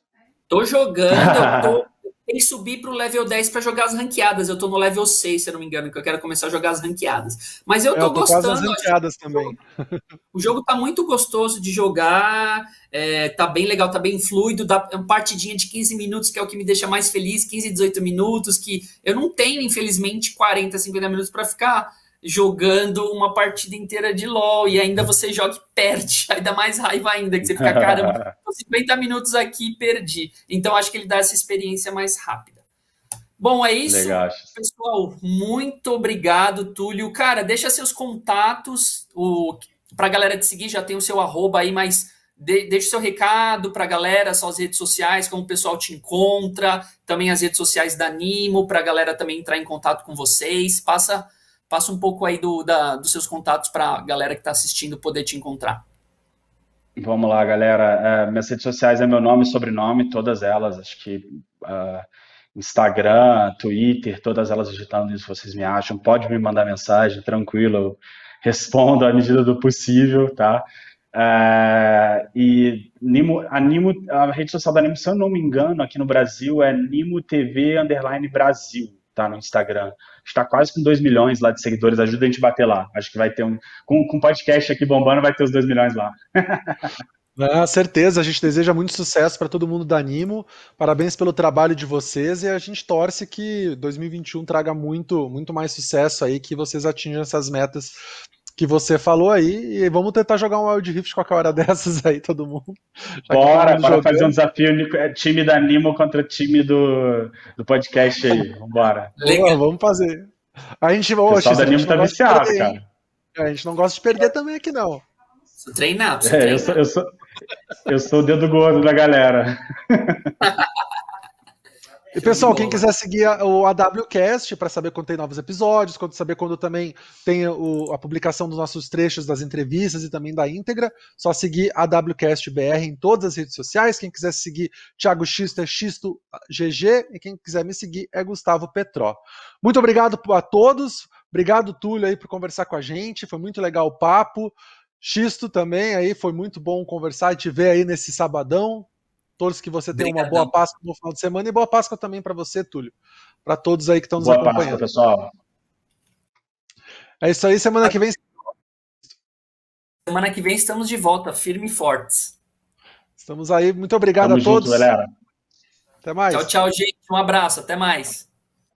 Tô jogando, tô tem que subir pro level 10 para jogar as ranqueadas. Eu tô no level 6, se eu não me engano, que eu quero começar a jogar as ranqueadas. Mas eu tô, eu tô gostando. As ranqueadas também. O jogo tá muito gostoso de jogar, é, tá bem legal, tá bem fluido, dá uma partidinha de 15 minutos, que é o que me deixa mais feliz, 15, 18 minutos, que eu não tenho, infelizmente, 40, 50 minutos para ficar jogando uma partida inteira de LoL e ainda você joga e perde, aí dá mais raiva ainda, que você fica, caramba, 50 minutos aqui e perdi. Então acho que ele dá essa experiência mais rápida. Bom, é isso. Legal. Pessoal, muito obrigado, Túlio. Cara, deixa seus contatos, o pra galera te seguir, já tem o seu arroba aí, mas de, deixa o seu recado para a galera, suas redes sociais, como o pessoal te encontra, também as redes sociais da Nimo, para a galera também entrar em contato com vocês. Passa Passa um pouco aí do, da, dos seus contatos para a galera que está assistindo poder te encontrar. Vamos lá, galera. É, minhas redes sociais é meu nome e sobrenome, todas elas. Acho que uh, Instagram, Twitter, todas elas digitando isso, vocês me acham. Pode me mandar mensagem, tranquilo. Eu respondo à medida do possível, tá? Uh, e Nimo, a, Nimo, a rede social da Nimo, se eu não me engano, aqui no Brasil é Nimo TV Underline Brasil, tá? No Instagram está quase com 2 milhões lá de seguidores. Ajuda a gente a bater lá. Acho que vai ter um. Com, com podcast aqui bombando, vai ter os 2 milhões lá. Ah, certeza, a gente deseja muito sucesso para todo mundo da Animo. Parabéns pelo trabalho de vocês e a gente torce que 2021 traga muito, muito mais sucesso aí, que vocês atinjam essas metas que você falou aí. E vamos tentar jogar um Wild Rift qualquer hora dessas aí, todo mundo. Bora, bora fazer um desafio é, time da Nimo contra time do, do podcast aí. Vambora. Legal. vamos fazer. A gente, o pessoal da Nimo tá viciado, perder, cara. A gente não gosta de perder também aqui, não. Sou treinado. Sou é, treinado. Eu, sou, eu, sou, eu sou o dedo gordo da galera. E pessoal, quem quiser seguir o AWCast para saber quando tem novos episódios, quando saber quando também tem o, a publicação dos nossos trechos das entrevistas e também da íntegra, só seguir AWCast BR em todas as redes sociais. Quem quiser seguir Thiago Xisto é Xisto GG e quem quiser me seguir é Gustavo Petró. Muito obrigado a todos. Obrigado, Túlio, aí, por conversar com a gente. Foi muito legal o papo. Xisto também aí, foi muito bom conversar e te ver aí nesse sabadão. Todos que você tenha uma boa Páscoa no final de semana e boa Páscoa também para você, Túlio. Para todos aí que estão nos boa acompanhando. Páscoa, pessoal. É isso aí, semana que vem. Semana que vem estamos de volta, firme e fortes. Estamos aí, muito obrigado Tamo a todos. Junto, galera. Até mais. Tchau, tchau, gente. Um abraço, até mais.